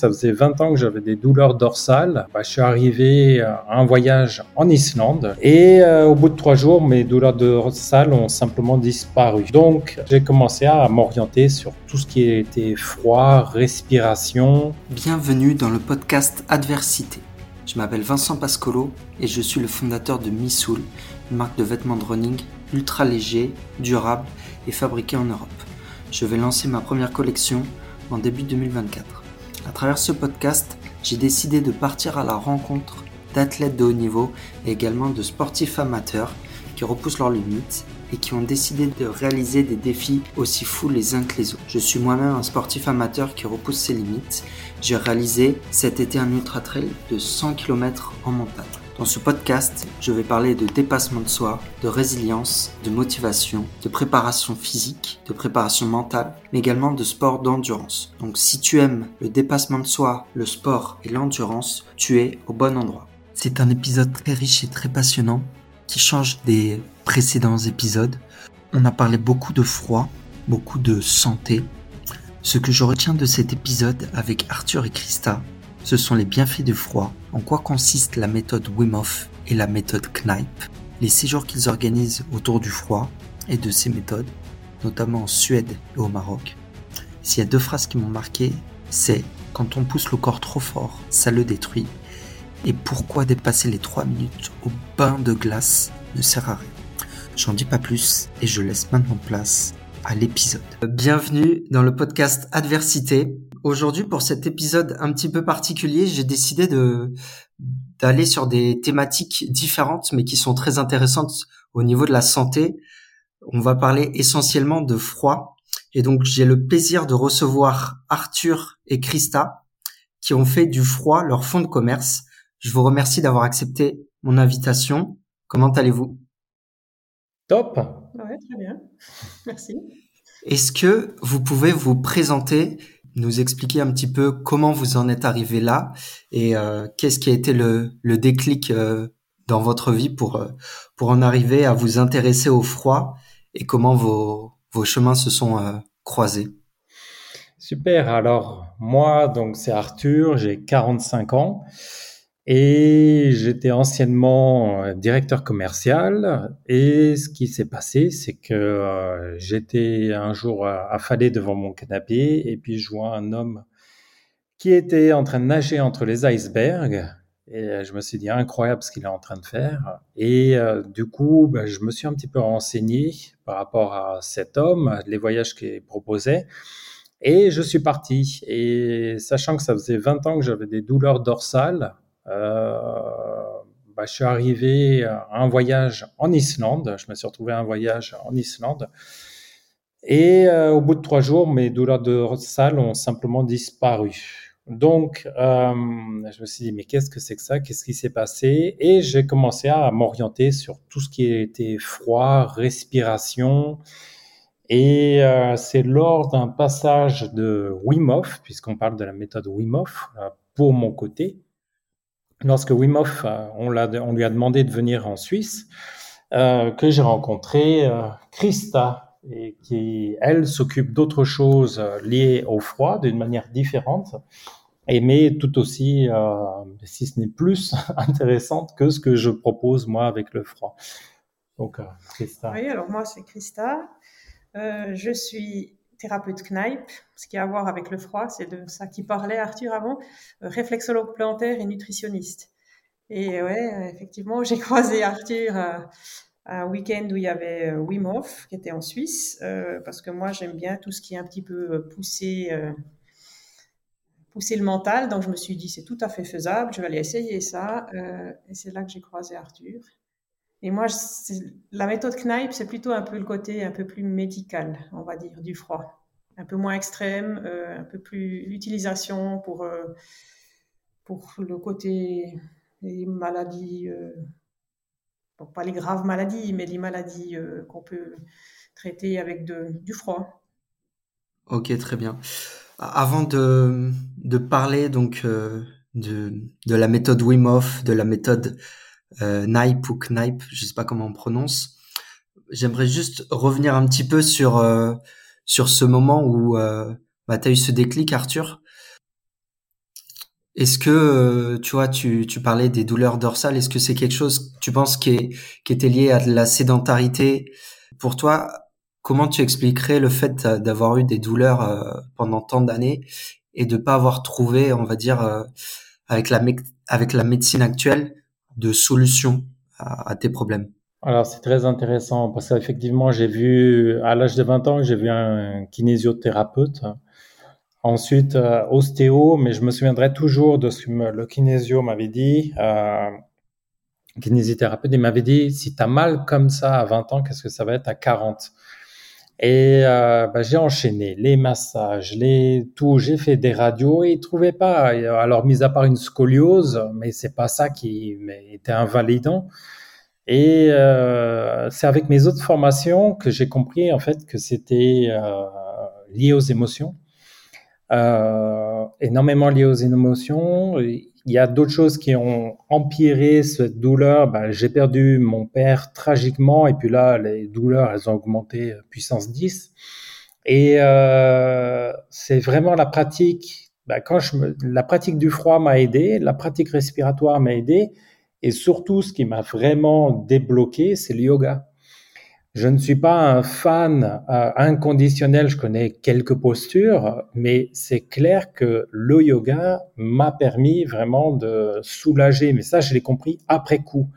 Ça faisait 20 ans que j'avais des douleurs dorsales. Bah, je suis arrivé à un voyage en Islande et euh, au bout de trois jours, mes douleurs dorsales ont simplement disparu. Donc, j'ai commencé à m'orienter sur tout ce qui était froid, respiration. Bienvenue dans le podcast Adversité. Je m'appelle Vincent Pascolo et je suis le fondateur de Missoul, une marque de vêtements de running ultra léger, durable et fabriqué en Europe. Je vais lancer ma première collection en début 2024. À travers ce podcast, j'ai décidé de partir à la rencontre d'athlètes de haut niveau et également de sportifs amateurs qui repoussent leurs limites et qui ont décidé de réaliser des défis aussi fous les uns que les autres. Je suis moi-même un sportif amateur qui repousse ses limites. J'ai réalisé cet été un ultra trail de 100 km en montagne. Dans ce podcast, je vais parler de dépassement de soi, de résilience, de motivation, de préparation physique, de préparation mentale, mais également de sport d'endurance. Donc si tu aimes le dépassement de soi, le sport et l'endurance, tu es au bon endroit. C'est un épisode très riche et très passionnant qui change des précédents épisodes. On a parlé beaucoup de froid, beaucoup de santé. Ce que je retiens de cet épisode avec Arthur et Christa, ce sont les bienfaits du froid, en quoi consiste la méthode Wim Hof et la méthode Kneipp, les séjours qu'ils organisent autour du froid et de ces méthodes, notamment en Suède et au Maroc. S'il y a deux phrases qui m'ont marqué, c'est quand on pousse le corps trop fort, ça le détruit. Et pourquoi dépasser les 3 minutes au bain de glace ne sert à rien? J'en dis pas plus et je laisse maintenant place à l'épisode. Bienvenue dans le podcast Adversité, aujourd'hui, pour cet épisode un petit peu particulier, j'ai décidé de d'aller sur des thématiques différentes, mais qui sont très intéressantes au niveau de la santé. On va parler essentiellement de froid. Et donc, j'ai le plaisir de recevoir Arthur et Christa, qui ont fait du froid leur fonds de commerce. Je vous remercie d'avoir accepté mon invitation. Comment allez-vous? Top. Ouais, très bien. Merci. Est-ce que vous pouvez vous présenter nous expliquer un petit peu comment vous en êtes arrivé là et euh, qu'est-ce qui a été le, le déclic euh, dans votre vie pour, euh, pour en arriver à vous intéresser au froid et comment vos, vos chemins se sont croisés? Super. Alors, moi, donc, c'est Arthur, j'ai 45 ans. Et j'étais anciennement euh, directeur commercial. Et ce qui s'est passé, c'est que euh, j'étais un jour affalé devant mon canapé et puis je vois un homme qui était en train de nager entre les icebergs. Et je me suis dit, incroyable ce qu'il est en train de faire. Et euh, du coup, ben, je me suis un petit peu renseigné par rapport à cet homme, les voyages qu'il proposait. Et je suis parti. Et sachant que ça faisait 20 ans que j'avais des douleurs dorsales, euh, bah, je suis arrivé à un voyage en Islande. Je me suis retrouvé à un voyage en Islande. Et euh, au bout de trois jours, mes douleurs de salle ont simplement disparu. Donc, euh, je me suis dit, mais qu'est-ce que c'est que ça? Qu'est-ce qui s'est passé? Et j'ai commencé à m'orienter sur tout ce qui était froid, respiration. Et euh, c'est lors d'un passage de Wim puisqu'on parle de la méthode Wim Hof, pour mon côté, lorsque Wim euh, on, lui a demandé de venir en Suisse, euh, que j'ai rencontré euh, Christa, et qui, elle, s'occupe d'autres choses euh, liées au froid d'une manière différente, et mais tout aussi, si ce n'est plus, intéressante que ce que je propose moi avec le froid. Donc, Christa. Oui, alors moi, c'est Christa. je suis thérapeute Kneip, ce qui a à voir avec le froid, c'est de ça qui parlait Arthur avant, euh, réflexologue plantaire et nutritionniste. Et ouais, effectivement, j'ai croisé Arthur à, un week-end où il y avait euh, Wim Hof, qui était en Suisse, euh, parce que moi, j'aime bien tout ce qui est un petit peu poussé, pousser le mental. Donc, je me suis dit, c'est tout à fait faisable, je vais aller essayer ça. et c'est là que j'ai croisé Arthur. Et moi, la méthode Knipe, c'est plutôt un peu le côté un peu plus médical, on va dire, du froid. Un peu moins extrême, euh, un peu plus l'utilisation pour, euh, pour le côté des maladies, euh, pas les graves maladies, mais les maladies qu'on peut traiter avec du froid. Ok, très bien. Avant de, de parler donc de, de la méthode Wim de la méthode euh, ou Knipe, je sais pas comment on prononce. J'aimerais juste revenir un petit peu sur euh, sur ce moment où euh, bah, tu as eu ce déclic, Arthur. Est-ce que, euh, tu vois, tu, tu parlais des douleurs dorsales, est-ce que c'est quelque chose, tu penses, qui, est, qui était lié à la sédentarité Pour toi, comment tu expliquerais le fait d'avoir eu des douleurs euh, pendant tant d'années et de pas avoir trouvé, on va dire, euh, avec, la avec la médecine actuelle, de solution à, tes problèmes alors c'est très intéressant parce qu'effectivement j'ai vu à l'âge de 20 ans j'ai vu un kinésio-thérapeute Ensuite, euh, ostéo, mais je me souviendrai toujours de ce que le kinésio m'avait dit. Euh, kinésithérapeute, il m'avait dit, si tu as mal comme ça à 20 ans, qu'est-ce que ça va être à 40 Et euh, bah, j'ai enchaîné les massages, les tout, j'ai fait des radios et il trouvait pas. Alors, mis à part une scoliose, mais c'est pas ça qui était invalidant. Et euh, c'est avec mes autres formations que j'ai compris en fait que c'était euh, lié aux émotions euh, énormément lié aux émotions. Il y a d'autres choses qui ont empiré cette douleur. Ben, j'ai perdu mon père tragiquement et puis là, les douleurs, elles ont augmenté puissance 10. Et euh, c'est vraiment la pratique. Ben, quand je me, la pratique du froid m'a aidé, la pratique respiratoire m'a aidé, et surtout, ce qui m'a vraiment débloqué, c'est le yoga. Je ne suis pas un fan euh, inconditionnel, je connais quelques postures, mais c'est clair que le yoga m'a permis vraiment de soulager. Mais ça, je l'ai compris après coup.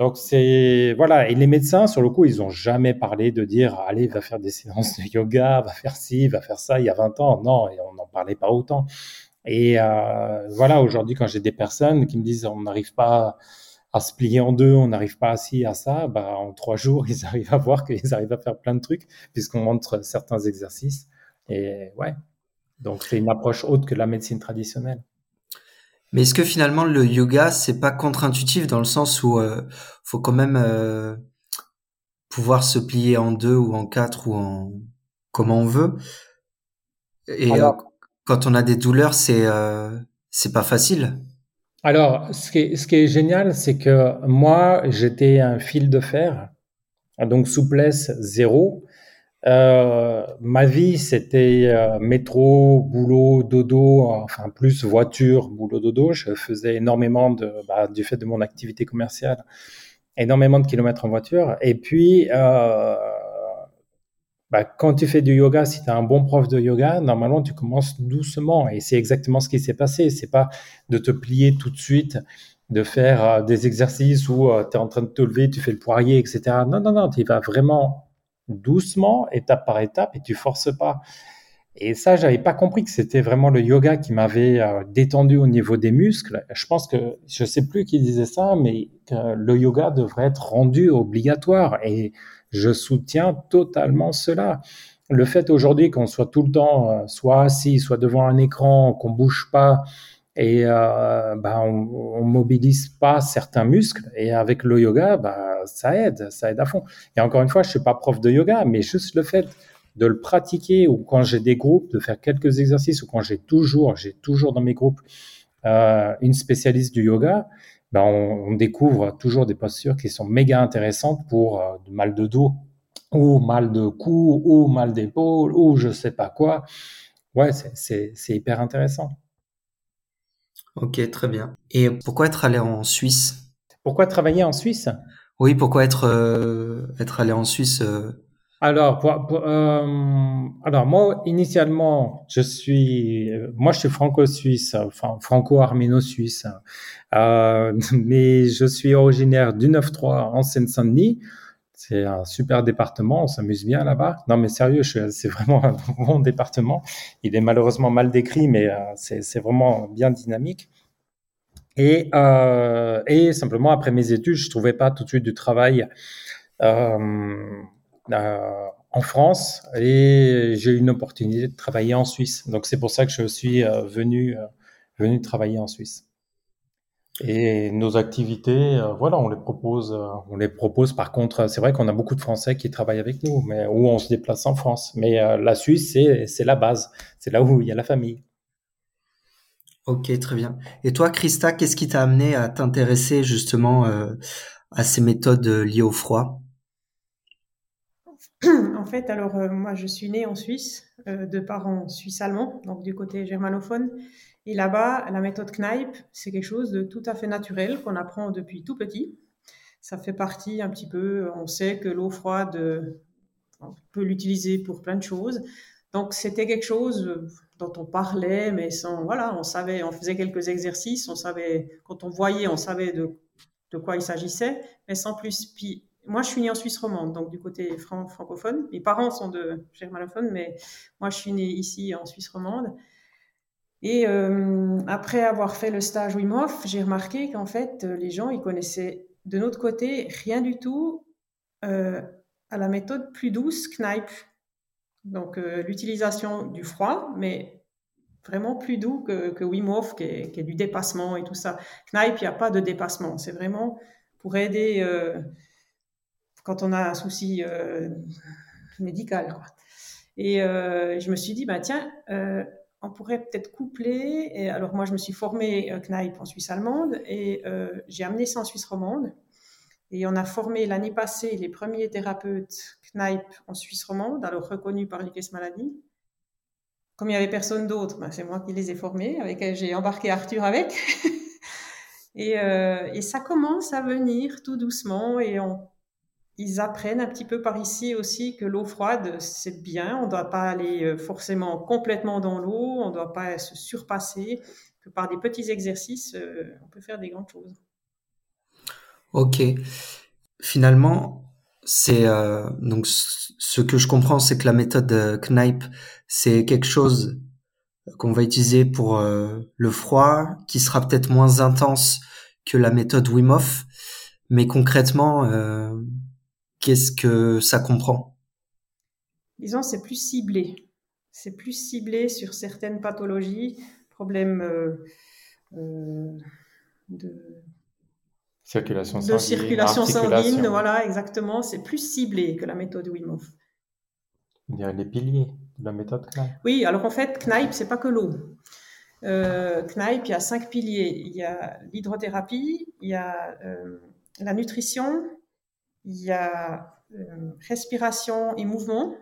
Donc c'est voilà. Et les médecins, sur le coup, ils ont jamais parlé de dire allez, va faire des séances de yoga, va faire ci, va faire ça. Il y a 20 ans, non, et on n'en parlait pas autant. Et euh, voilà, aujourd'hui, quand j'ai des personnes qui me disent on n'arrive pas à se plier en deux, on n'arrive pas à ci, à ça, bah, en trois jours, ils arrivent à voir qu'ils arrivent à faire plein de trucs puisqu'on montre certains exercices. Et ouais, donc c'est une approche autre que la médecine traditionnelle. Mais est-ce que finalement le yoga c'est pas contre-intuitif dans le sens où euh, faut quand même euh, pouvoir se plier en deux ou en quatre ou en comment on veut? Et euh, quand on a des douleurs, c'est euh, c'est pas facile. Alors, ce qui est, génial, c'est que moi, j'étais un fil de fer, donc souplesse zéro. Euh, ma vie, c'était euh, métro, boulot, dodo, enfin plus voiture, boulot, dodo. Je faisais énormément de, bah, du fait de mon activité commerciale, énormément de kilomètres en voiture. Et puis, euh, bah, quand tu fais du yoga, si tu as un bon prof de yoga, normalement, tu commences doucement. Et c'est exactement ce qui s'est passé. C'est pas de te plier tout de suite, de faire euh, des exercices où euh, tu es en train de te lever, tu fais le poirier, etc. Non, non, non, tu vas vraiment doucement, étape par étape, et tu forces pas. Et ça, j'avais pas compris que c'était vraiment le yoga qui m'avait euh, détendu au niveau des muscles. Je pense que, je sais plus qui disait ça, mais que le yoga devrait être rendu obligatoire. Et je soutiens totalement cela. Le fait aujourd'hui qu'on soit tout le temps euh, soit assis, soit devant un écran, qu'on bouge pas et euh, bah, on, on, mobilise pas certains muscles et avec le yoga, bah, ça aide, ça aide à fond. Et encore une fois, je suis pas prof de yoga, mais juste le fait de le pratiquer ou quand j'ai des groupes, de faire quelques exercices ou quand j'ai toujours, j'ai toujours dans mes groupes euh, une spécialiste du yoga, ben on, découvre toujours des postures qui sont méga intéressantes pour euh, mal de dos ou mal de cou ou mal d'épaule ou je sais pas quoi. Ouais, c'est hyper intéressant. Ok, très bien. Et pourquoi être allé en Suisse? Pourquoi travailler en Suisse? Oui, pourquoi être, euh, être allé en Suisse euh, alors, euh, alors moi initialement, je suis, moi je suis franco-suisse, enfin franco-arméno-suisse, euh, mais je suis originaire du 9-3 en Seine-Saint-Denis. C'est un super département, on s'amuse bien là-bas. Non mais sérieux, c'est vraiment un bon département. Il est malheureusement mal décrit, mais euh, c'est vraiment bien dynamique. Et, simplement après mes études, je trouvais pas tout de suite du travail. Euh, en France et j'ai eu une opportunité de travailler en Suisse. Donc c'est pour ça que je suis euh, venu, euh, venu travailler en Suisse. Et nos activités, voilà, on les propose, on les propose. Par contre, c'est vrai qu'on a beaucoup de Français qui travaillent avec nous, mais où on se déplace en France. Mais la Suisse, c'est la base, c'est là où il y a la famille. Ok, très bien. Et toi, Christa, qu'est-ce qui t'a amené à t'intéresser justement à ces méthodes liées au froid? Fait, alors euh, moi je suis née en Suisse, euh, de parents suisses-allemands, donc du côté germanophone. Et là-bas, la méthode Knipe, c'est quelque chose de tout à fait naturel qu'on apprend depuis tout petit. Ça fait partie un petit peu, on sait que l'eau froide, on peut l'utiliser pour plein de choses. Donc c'était quelque chose dont on parlait, mais sans, voilà, on savait, on faisait quelques exercices, on savait, quand on voyait, on savait de, quoi il s'agissait, mais sans plus. Moi, je suis née en Suisse romande, donc du côté francophone. Mes parents sont de germanophones, mais moi, je suis née ici en Suisse romande. Et euh, après avoir fait le stage Wim Hof, j'ai remarqué qu'en fait, les gens, ils connaissaient de notre côté rien du tout euh, à la méthode plus douce, Knipe. Donc, euh, l'utilisation du froid, mais vraiment plus doux que, que Wim Hof, qui est, qui est, du dépassement et tout ça. Knipe, il n'y a pas de dépassement. C'est vraiment pour aider quand on a un souci euh, médical. Quoi. Et euh, je me suis dit, bah, tiens, euh, on pourrait peut-être coupler. Et alors moi, je me suis formée Knipe en Suisse allemande et j'ai amené ça en Suisse romande. Et on a formé l'année passée les premiers thérapeutes Knipe en Suisse romande, alors reconnus par l'IKES Maladie. Comme il n'y avait personne d'autre, bah, c'est moi qui les ai formés. Avec, j'ai embarqué Arthur avec. et, et, ça commence à venir tout doucement et on ils apprennent un petit peu par ici aussi que l'eau froide, c'est bien. On ne doit pas aller euh, forcément complètement dans l'eau, on ne doit pas se surpasser, que par des petits exercices, euh, on peut faire des grandes choses. Ok. Finalement, c'est euh, donc ce que je comprends, c'est que la méthode Knipe, c'est quelque chose qu'on va utiliser pour le froid, qui sera peut-être moins intense que la méthode Wim Hof, mais concrètement, qu'est-ce que ça comprend? Disons, c'est plus ciblé. C'est plus ciblé sur certaines pathologies, problèmes euh, euh, de circulation sanguine. De circulation sanguine, voilà, exactement. C'est plus ciblé que la méthode Wim Hof. On dirait les piliers de la méthode Knipe. Oui, alors en fait, Knipe, c'est pas que l'eau. Euh, Knipe, il y a cinq piliers. Il y a l'hydrothérapie, il y a la nutrition, il y a euh, respiration et mouvement.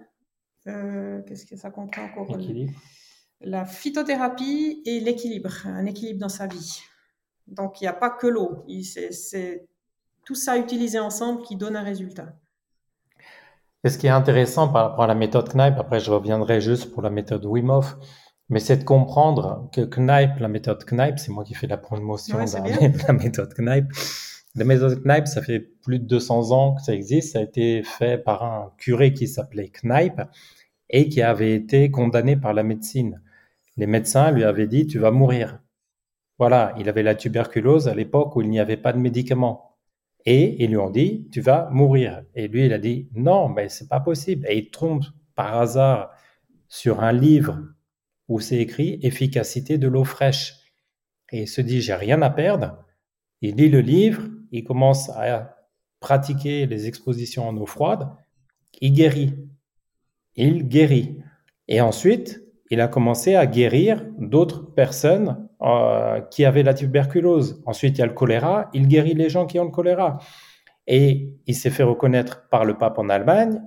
Euh, qu'est-ce que ça comprend encore? La phytothérapie et l'équilibre, un équilibre dans sa vie. Donc il n'y a pas que l'eau, c'est tout ça utilisé ensemble qui donne un résultat. Et ce qui est intéressant par rapport à la méthode Knipe, après je reviendrai juste pour la méthode Wim Hof, mais c'est de comprendre que Knipe, la méthode Knipe, c'est moi qui fais la promotion de la méthode Knipe, la méthode Knipe, ça fait plus de 200 ans que ça existe. Ça a été fait par un curé qui s'appelait Knipe et qui avait été condamné par la médecine. Les médecins lui avaient dit, tu vas mourir. Voilà, il avait la tuberculose à l'époque où il n'y avait pas de médicaments. Et ils lui ont dit, tu vas mourir. Et lui, il a dit, non, mais c'est pas possible. Et il trompe par hasard sur un livre où c'est écrit efficacité de l'eau fraîche. Et il se dit, j'ai rien à perdre. Il lit le livre, il commence à pratiquer les expositions en eau froide, il guérit. Il guérit. Et ensuite, il a commencé à guérir d'autres personnes euh, qui avaient la tuberculose. Ensuite, il y a le choléra, il guérit les gens qui ont le choléra. Et il s'est fait reconnaître par le pape en Allemagne,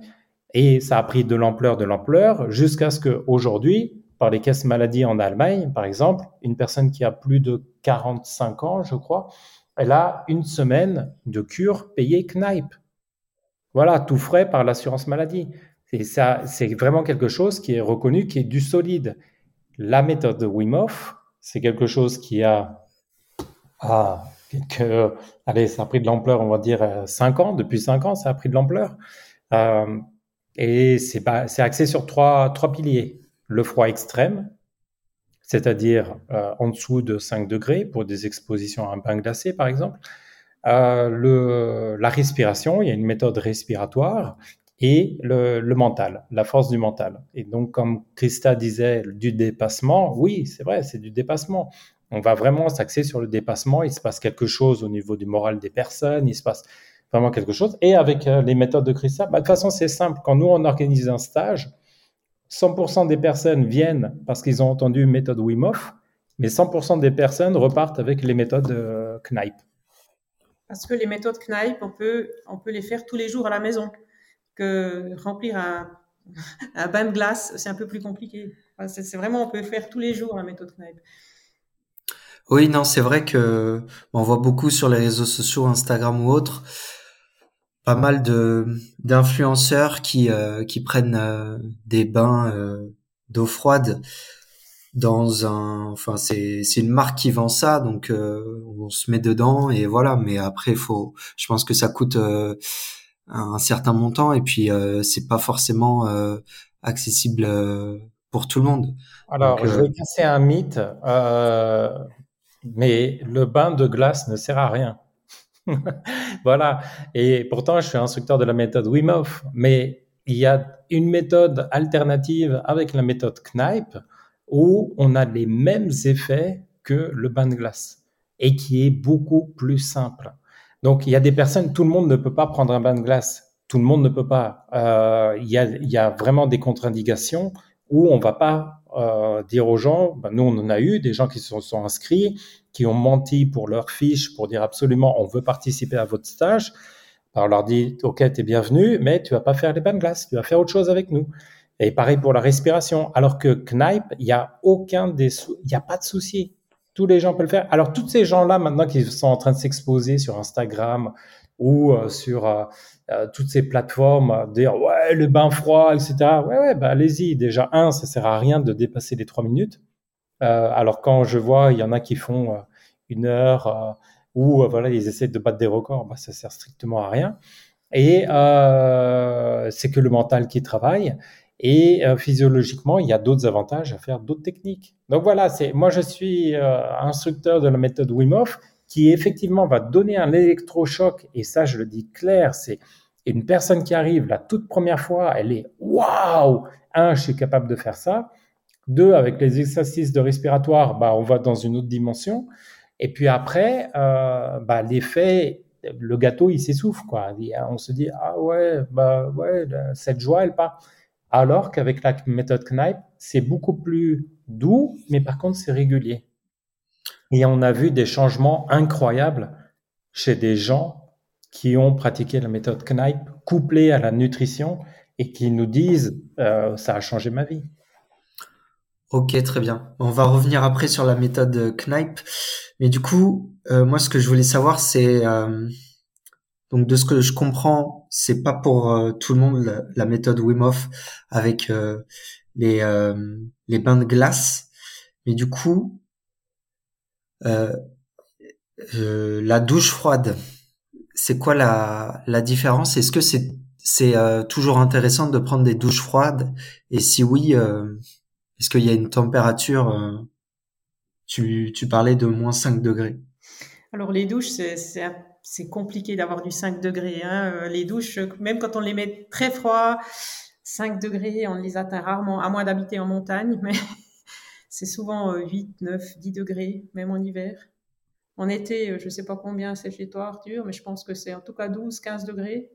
et ça a pris de l'ampleur, de l'ampleur, jusqu'à ce qu'aujourd'hui, par les caisses maladies en Allemagne, par exemple, une personne qui a plus de 45 ans, je crois, elle a une semaine de cure payée Knipe. Voilà, tout frais par l'assurance maladie. Et ça, c'est vraiment quelque chose qui est reconnu, qui est du solide. La méthode de Wim c'est quelque chose qui a, ah, allez, ça a pris de l'ampleur, on va dire 5 ans. Depuis 5 ans, ça a pris de l'ampleur. Euh, et c'est axé sur trois, trois piliers. Le froid extrême, c'est-à-dire euh, en dessous de 5 degrés pour des expositions à un bain glacé, par exemple. Euh, la respiration, il y a une méthode respiratoire et le, le, mental, la force du mental. Et donc, comme Christa disait, du dépassement, oui, c'est vrai, c'est du dépassement. On va vraiment s'axer sur le dépassement. Il se passe quelque chose au niveau du moral des personnes. Il se passe vraiment quelque chose. Et avec euh, les méthodes de Christa, bah, de toute façon, c'est simple. Quand nous, on organise un stage, 100% des personnes viennent parce qu'ils ont entendu une méthode Wim Hof, mais 100% des personnes repartent avec les méthodes euh, Knipe. Parce que les méthodes Knipe, on peut, on peut les faire tous les jours à la maison. Que remplir un, un bain de glace, c'est un peu plus compliqué. c'est vraiment, on peut faire tous les jours la méthode Knipe. Oui, non, c'est vrai que on voit beaucoup sur les réseaux sociaux, Instagram ou autres, pas mal de d'influenceurs qui euh, qui prennent euh, des bains euh, d'eau froide dans un enfin c'est c'est une marque qui vend ça donc on se met dedans et voilà mais après faut je pense que ça coûte un certain montant et puis c'est pas forcément accessible pour tout le monde. Alors, je vais casser un mythe, mais le bain de glace ne sert à rien. voilà. Et pourtant, je suis instructeur de la méthode Wim mais il y a une méthode alternative avec la méthode Knipe où on a les mêmes effets que le bain de glace et qui est beaucoup plus simple. Donc, il y a des personnes, tout le monde ne peut pas prendre un bain de glace. Tout le monde ne peut pas. Euh, il, y a, il y a vraiment des contre-indications où on va pas euh, dire aux gens, ben, nous on en a eu des gens qui se sont inscrits, qui ont menti pour leur fiche pour dire absolument on veut participer à votre stage. On leur dit ok t'es bienvenu, mais tu vas pas faire les bains de glace, tu vas faire autre chose avec nous. Et pareil pour la respiration. Alors que Knipe, il y a aucun des, il y a pas de souci. Tous les gens peuvent le faire. Alors tous ces gens-là maintenant qui sont en train de s'exposer sur Instagram ou euh, sur euh, euh, toutes ces plateformes, dire ouais le bain froid, etc. Ouais ouais, bah allez-y. Déjà un, ça sert à rien de dépasser les trois minutes. Euh, alors quand je vois, il y en a qui font euh, une heure euh, ou voilà, ils essaient de battre des records, bah, ça sert strictement à rien. Et c'est que le mental qui travaille. Et physiologiquement, il y a d'autres avantages à faire d'autres techniques. Donc voilà, c'est moi je suis instructeur de la méthode Wim Hof qui effectivement va donner un électrochoc. Et ça, je le dis clair, c'est une personne qui arrive la toute première fois, elle est waouh, je suis capable de faire ça. Deux, avec les exercices de respiratoire, bah, on va dans une autre dimension. Et puis après, euh, bah, l'effet, le gâteau, il s'essouffle, quoi. On se dit, ah ouais, bah ouais, cette joie, elle part. Alors qu'avec la méthode Knipe, c'est beaucoup plus doux, mais par contre, c'est régulier. Et on a vu des changements incroyables chez des gens qui ont pratiqué la méthode Knipe couplée à la nutrition et qui nous disent, euh, ça a changé ma vie. Ok, très bien. On va revenir après sur la méthode Knipe. Mais du coup, euh, moi, ce que je voulais savoir, c'est euh, donc de ce que je comprends, c'est pas pour euh, tout le monde la, méthode Wim avec les les bains de glace. Mais du coup, la douche froide, c'est quoi la la différence? Est-ce que c'est c'est toujours intéressant de prendre des douches froides? Et si oui, est-ce qu'il y a une température euh, tu, parlais de moins 5 degrés. Alors les douches, c'est compliqué d'avoir du 5 degrés. Hein. Euh, les douches, même quand on les met très froid, 5 degrés, on les atteint rarement, à moins d'habiter en montagne, mais c'est souvent 8, 9, 10 degrés, même en hiver. En été, euh, je ne sais pas combien c'est chez toi, Arthur, mais je pense que c'est en tout cas 12, 15 degrés.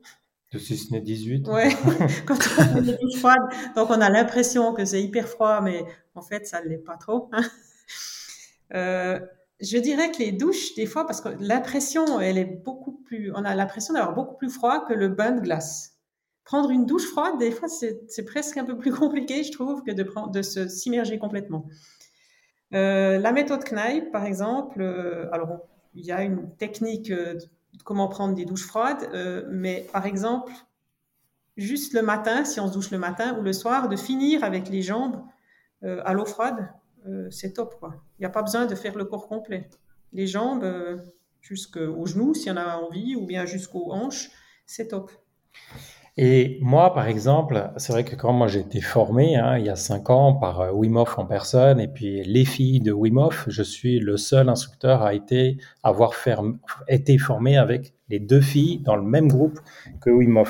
De si ce n'est 18. Ouais, quand on a des douches froides, donc on a l'impression que c'est hyper froid, mais en fait, ça ne l'est pas trop. Hein. euh, je dirais que les douches, des fois, parce que l'impression, elle est beaucoup plus, on a l'impression d'avoir beaucoup plus froid que le bain de glace. Prendre une douche froide, des fois, c'est presque un peu plus compliqué, je trouve, que de, prendre, de se s'immerger complètement. Euh, la méthode Knipe, par exemple, euh, alors il y a une technique comment prendre des douches froides, euh, mais par exemple, juste le matin, si on se douche le matin ou le soir, de finir avec les jambes euh, à l'eau froide, euh, c'est top. Il n'y a pas besoin de faire le corps complet. Les jambes jusqu'aux genoux, s'il y en a envie, ou bien jusqu'aux hanches, c'est top. Et moi, par exemple, c'est vrai que quand moi j'ai été formé hein, il y a cinq ans par euh, Wim en personne et puis les filles de Wim je suis le seul instructeur à avoir été formé avec les deux filles dans le même groupe que Wim.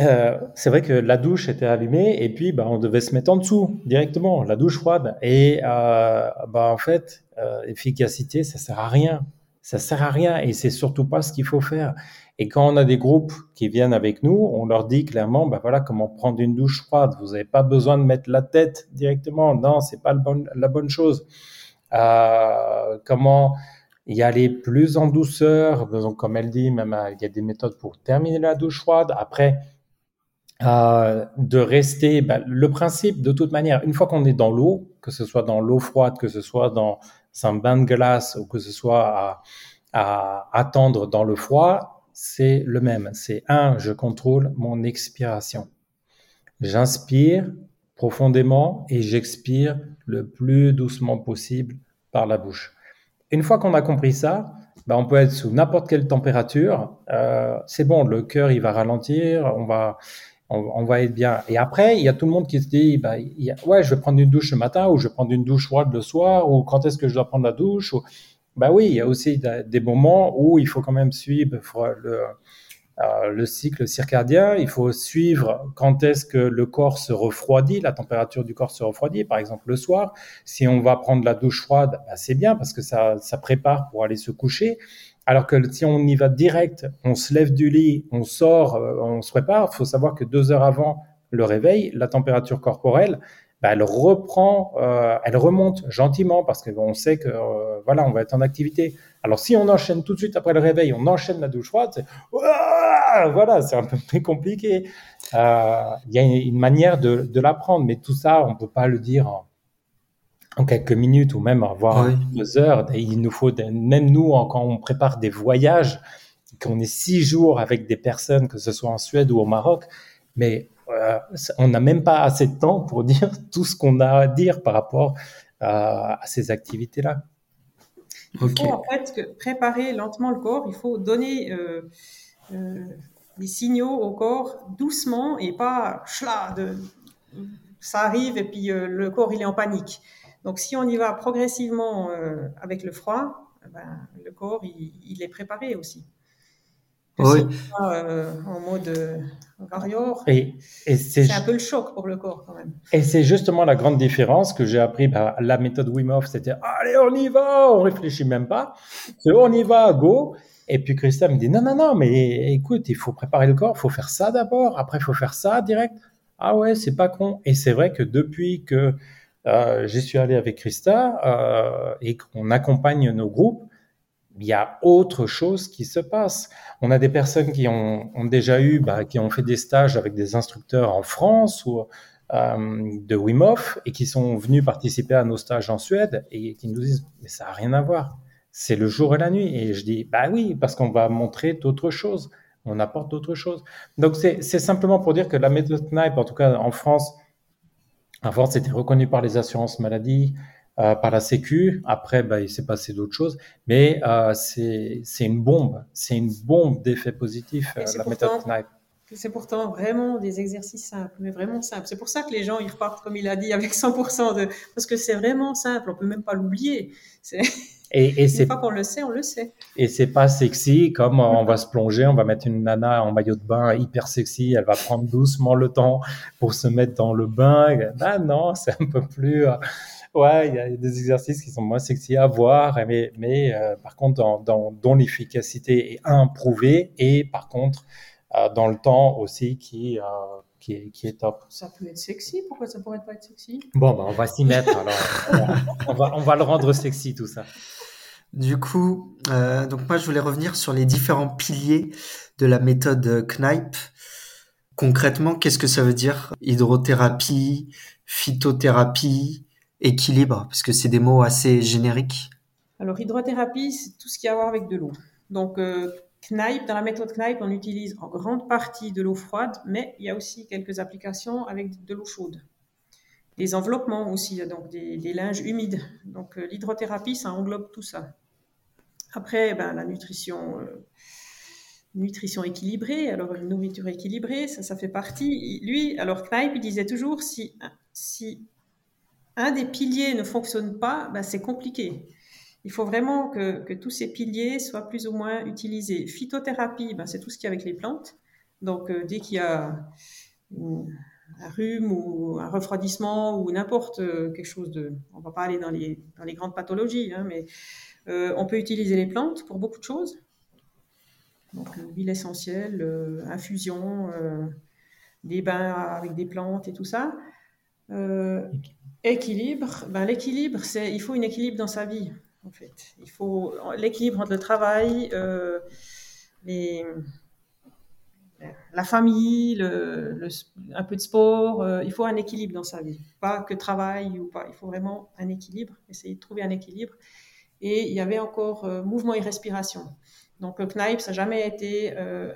Euh, c'est vrai que la douche était allumée et puis bah, on devait se mettre en dessous directement, la douche froide. Et euh, bah, en fait, euh, efficacité, ça sert à rien. Ça sert à rien et c'est surtout pas ce qu'il faut faire. Et quand on a des groupes qui viennent avec nous, on leur dit clairement, bah voilà, comment prendre une douche froide. Vous n'avez pas besoin de mettre la tête directement. Non, c'est pas la bonne chose. Euh, comment y aller plus en douceur? Donc, comme elle dit, même euh, il y a des méthodes pour terminer la douche froide. Après, euh, de rester. Bah, le principe, de toute manière, une fois qu'on est dans l'eau, que ce soit dans l'eau froide, que ce soit dans un bain de glace ou que ce soit à attendre dans le froid, c'est le même. C'est un, je contrôle mon expiration. J'inspire profondément et j'expire le plus doucement possible par la bouche. Une fois qu'on a compris ça, ben on peut être sous n'importe quelle température. Euh, c'est bon, le cœur il va ralentir, on va on, va être bien. Et après, il y a tout le monde qui se dit, bah, ouais, je vais prendre une douche le matin ou je vais prendre une douche froide le soir ou quand est-ce que je dois prendre la douche. Ou... Bah oui, il y a aussi des moments où il faut quand même suivre le, euh, le cycle circadien. Il faut suivre quand est-ce que le corps se refroidit, la température du corps se refroidit, par exemple le soir. Si on va prendre la douche froide, bah, c'est bien parce que ça, ça prépare pour aller se coucher. Alors que si on y va direct, on se lève du lit, on sort, euh, on se prépare, il faut savoir que deux heures avant le réveil, la température corporelle, bah, elle reprend, euh, elle remonte gentiment parce qu'on sait que euh, voilà, on va être en activité. Alors si on enchaîne tout de suite après le réveil, on enchaîne la douche froide, c'est voilà, c'est un peu plus compliqué. Il y a une manière de, de l'apprendre, mais tout ça, on peut pas le dire en, en quelques minutes ou même voire deux heures. il nous faut, même nous, quand on prépare des voyages, qu'on est six jours avec des personnes, que ce soit en Suède ou au Maroc, mais euh, on n'a même pas assez de temps pour dire tout ce qu'on a à dire par rapport à ces activités-là. Il faut en fait préparer lentement le corps, il faut donner euh, euh, des signaux au corps doucement et pas chla, de, ça arrive et puis le corps il est en panique. Donc, si on y va progressivement euh, avec le froid, eh ben, le corps, il, est préparé aussi. Oui. Euh, en mode euh, Et, c'est un peu le choc pour le corps quand même. Et c'est justement la grande différence que j'ai appris. Bah, la méthode Wim Hof, c'était allez, on y va, on réfléchit même pas. on y va, go. Et puis Christelle me dit non, non, non, mais écoute, il faut préparer le corps, il faut faire ça d'abord, après il faut faire ça direct. Ah ouais, c'est pas con. Et c'est vrai que depuis que euh, j'y suis allé avec Christa euh, et qu'on accompagne nos groupes, il y a autre chose qui se passe. On a des personnes qui ont, déjà eu, bah, qui ont fait des stages avec des instructeurs en France ou euh, de Wim Hof et qui sont venus participer à nos stages en Suède et qui nous disent mais ça a rien à voir. C'est le jour et la nuit. Et je dis bah oui parce qu'on va montrer d'autres choses. On apporte d'autres choses. Donc c'est simplement pour dire que la méthode Knipe, en tout cas en France, avant, c'était reconnu par les assurances maladie, euh, par la Sécu. Après, bah, il s'est passé d'autres choses. Mais euh, c'est une bombe. C'est une bombe d'effets positifs, euh, la méthode Knipe. C'est pourtant vraiment des exercices simples, mais vraiment simples. C'est pour ça que les gens, ils repartent, comme il a dit, avec 100% de... Parce que c'est vraiment simple, on peut même pas l'oublier. Et, et une fois qu'on le sait, on le sait. Et c'est pas sexy comme on va se plonger, on va mettre une nana en maillot de bain hyper sexy, elle va prendre doucement le temps pour se mettre dans le bain. Ah non, c'est un peu plus. Euh, ouais, il y a des exercices qui sont moins sexy à voir, mais, mais euh, par contre, dans, dans, dont l'efficacité est improuvée et par contre, euh, dans le temps aussi qui, qui est, qui, est, top. Ça peut être sexy, pourquoi ça pourrait pas être sexy? Bon, ben, on va s'y mettre alors. on, va, on va le rendre sexy tout ça. Du coup, euh, donc moi je voulais revenir sur les différents piliers de la méthode Knipe. Concrètement, qu'est-ce que ça veut dire? Hydrothérapie, phytothérapie, équilibre, parce que c'est des mots assez génériques. Alors hydrothérapie, c'est tout ce qui a à voir avec de l'eau. Donc euh, Knipe, dans la méthode Knipe, on utilise en grande partie de l'eau froide, mais il y a aussi quelques applications avec de l'eau chaude. Des enveloppements aussi, donc des, linges humides. Donc euh, l'hydrothérapie, ça englobe tout ça. Après, ben, la nutrition, euh, nutrition équilibrée, alors une nourriture équilibrée, ça, fait partie. Lui, alors Knipe, il disait toujours, si, si un des piliers ne fonctionne pas, ben, c'est compliqué. Il faut vraiment que, tous ces piliers soient plus ou moins utilisés. Phytothérapie, ben, c'est tout ce qui est avec les plantes. Donc, euh, dès qu'il y a un rhume ou un refroidissement ou n'importe euh, quelque chose de... On va pas aller dans les, grandes pathologies, hein, mais euh, on peut utiliser les plantes pour beaucoup de choses. Donc, l'huile essentielle, infusion, des bains avec des plantes et tout ça. Équilibre, ben, l'équilibre, c'est il faut un équilibre dans sa vie, en fait. Il faut l'équilibre entre le travail, les, la famille, le, un peu de sport. Euh, il faut un équilibre dans sa vie, pas que travail ou pas. Il faut vraiment un équilibre, essayer de trouver un équilibre. Et il y avait encore euh, mouvement et respiration. Donc le ça n'a jamais été euh,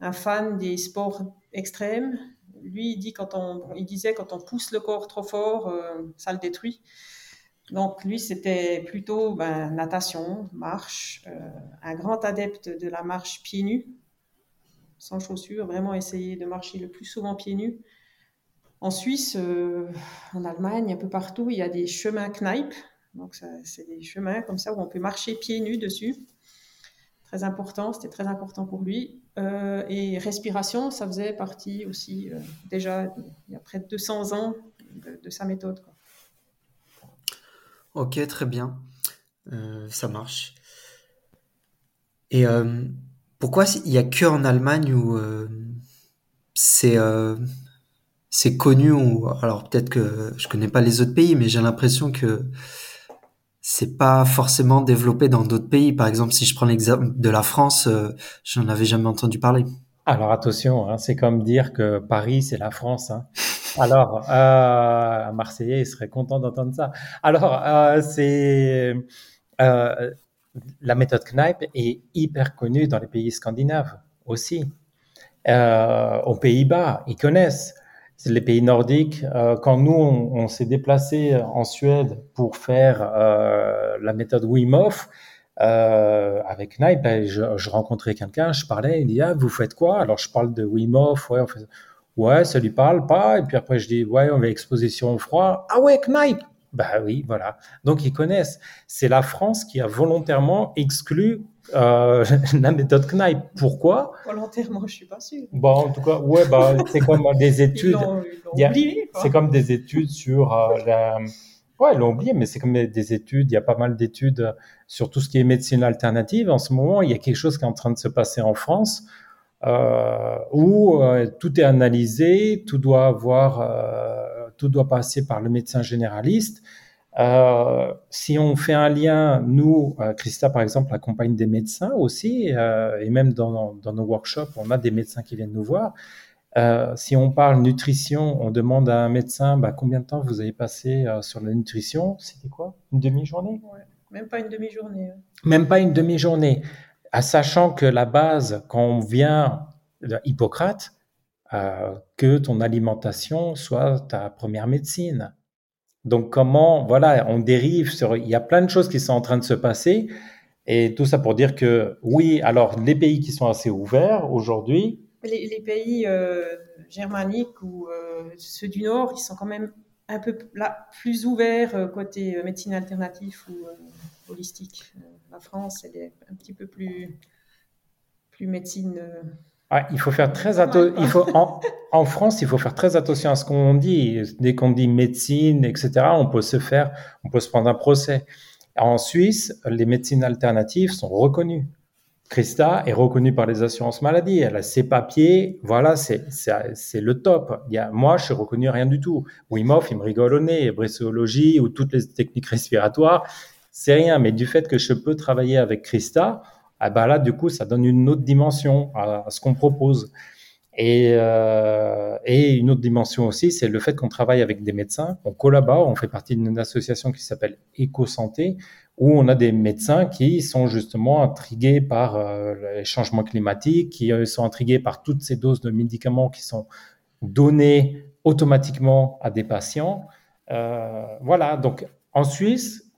un, fan des sports extrêmes. Lui, il, dit quand on, il disait quand on pousse le corps trop fort, ça le détruit. Donc lui, c'était plutôt ben, natation, marche, un grand adepte de la marche pieds nus sans chaussures, vraiment essayer de marcher le plus souvent pieds nus. En Suisse, euh, en Allemagne, un peu partout, il y a des chemins Kneip. Donc, c'est des chemins comme ça où on peut marcher pieds nus dessus. Très important, c'était très important pour lui. Euh, et respiration, ça faisait partie aussi, euh, déjà, il y a près de 200 ans de, sa méthode. Ok, très bien. ça marche. Et pourquoi il y a que en Allemagne où euh, c'est euh, c'est connu alors peut-être que je connais pas les autres pays, mais j'ai l'impression que c'est pas forcément développé dans d'autres pays. Par exemple, si je prends l'exemple de la France, euh, j'en avais jamais entendu parler. Alors attention, hein, c'est comme dire que Paris c'est la France. Hein. Alors, euh, un Marseillais serait content d'entendre ça. Alors, euh, c'est euh, la méthode Knipe est hyper connue dans les pays scandinaves aussi. Euh, aux Pays-Bas, ils connaissent. Les pays nordiques. Euh, quand nous, on, s'est déplacé en Suède pour faire euh, la méthode Wim Hof, euh, avec Knipe, ben, je, je, rencontrais quelqu'un, je parlais, il dit ah, vous faites quoi? Alors je parle de Wim Hof, ouais, on fait, ouais, ça lui parle pas. Et puis après je dis ouais, on va exposition au froid. Ah ouais, Knipe bah oui, voilà. Donc ils connaissent. C'est la France qui a volontairement exclu euh, la méthode Knipe. Pourquoi Volontairement, je suis pas sûr. Bon, en tout cas, ouais, bah, c'est comme des études. C'est comme des études sur euh, la. Ouais, ils l'ont oublié, mais c'est comme des études. Il y a pas mal d'études sur tout ce qui est médecine alternative. En ce moment, il y a quelque chose qui est en train de se passer en France euh, où euh, tout est analysé, tout doit avoir euh, tout doit passer par le médecin généraliste. Euh, si on fait un lien, nous, euh, Christa par exemple accompagne des médecins aussi, euh, et même dans, dans, nos workshops, on a des médecins qui viennent nous voir. Euh, si on parle nutrition, on demande à un médecin bah, combien de temps vous avez passé sur la nutrition? C'était quoi? Une demi-journée? Ouais, Même pas une demi-journée. Même pas une demi-journée. À sachant que la base, quand on vient Hippocrate, euh, que ton alimentation soit ta première médecine. Donc comment, voilà, on dérive sur, il y a plein de choses qui sont en train de se passer et tout ça pour dire que oui, alors les pays qui sont assez ouverts aujourd'hui. Les, pays euh, germaniques ou euh, ceux du Nord, ils sont quand même un peu là, plus ouverts côté médecine alternative ou holistique. la France, elle est un petit peu plus, plus médecine il faut faire très attention. Il faut en, en, France, il faut faire très attention à ce qu'on dit. Dès qu'on dit médecine, etc., on peut se faire, on peut se prendre un procès. En Suisse, les médecines alternatives sont reconnues. Christa est reconnue par les assurances maladie. Elle a ses papiers. Voilà, c'est c'est le top. Il y a, moi, je suis reconnu rien du tout. Wim Hof, il me rigole au nez. Bréciologie ou toutes les techniques respiratoires, c'est rien. Mais du fait que je peux travailler avec Christa, bah là, du coup, ça donne une autre dimension à, ce qu'on propose. Et, euh, et, une autre dimension aussi, c'est le fait qu'on travaille avec des médecins, on collabore, on fait partie d'une association qui s'appelle EcoSanté, où on a des médecins qui sont justement intrigués par euh, les changements climatiques, qui euh, sont intrigués par toutes ces doses de médicaments qui sont données automatiquement à des patients. Voilà, donc en Suisse,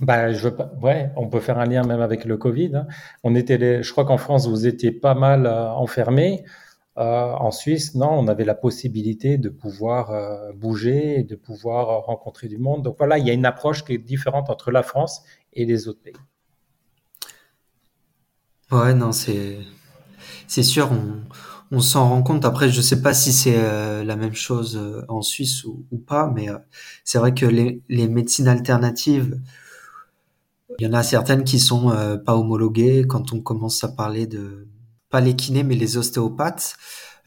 bah, je veux pas. Ouais, on peut faire un lien même avec le Covid. Hein. On était, je crois qu'en France, vous étiez pas mal euh, enfermés. Euh, en Suisse, non, on avait la possibilité de pouvoir euh, bouger de pouvoir rencontrer du monde. Donc voilà, il y a une approche qui est différente entre la France et les autres pays. Ouais, non, c'est c'est sûr, on, on s'en rend compte. Après, je sais pas si c'est la même chose en Suisse ou, pas, mais c'est vrai que les médecines alternatives il y en a certaines qui sont euh, pas homologuées. Quand on commence à parler de pas les kinés mais les ostéopathes,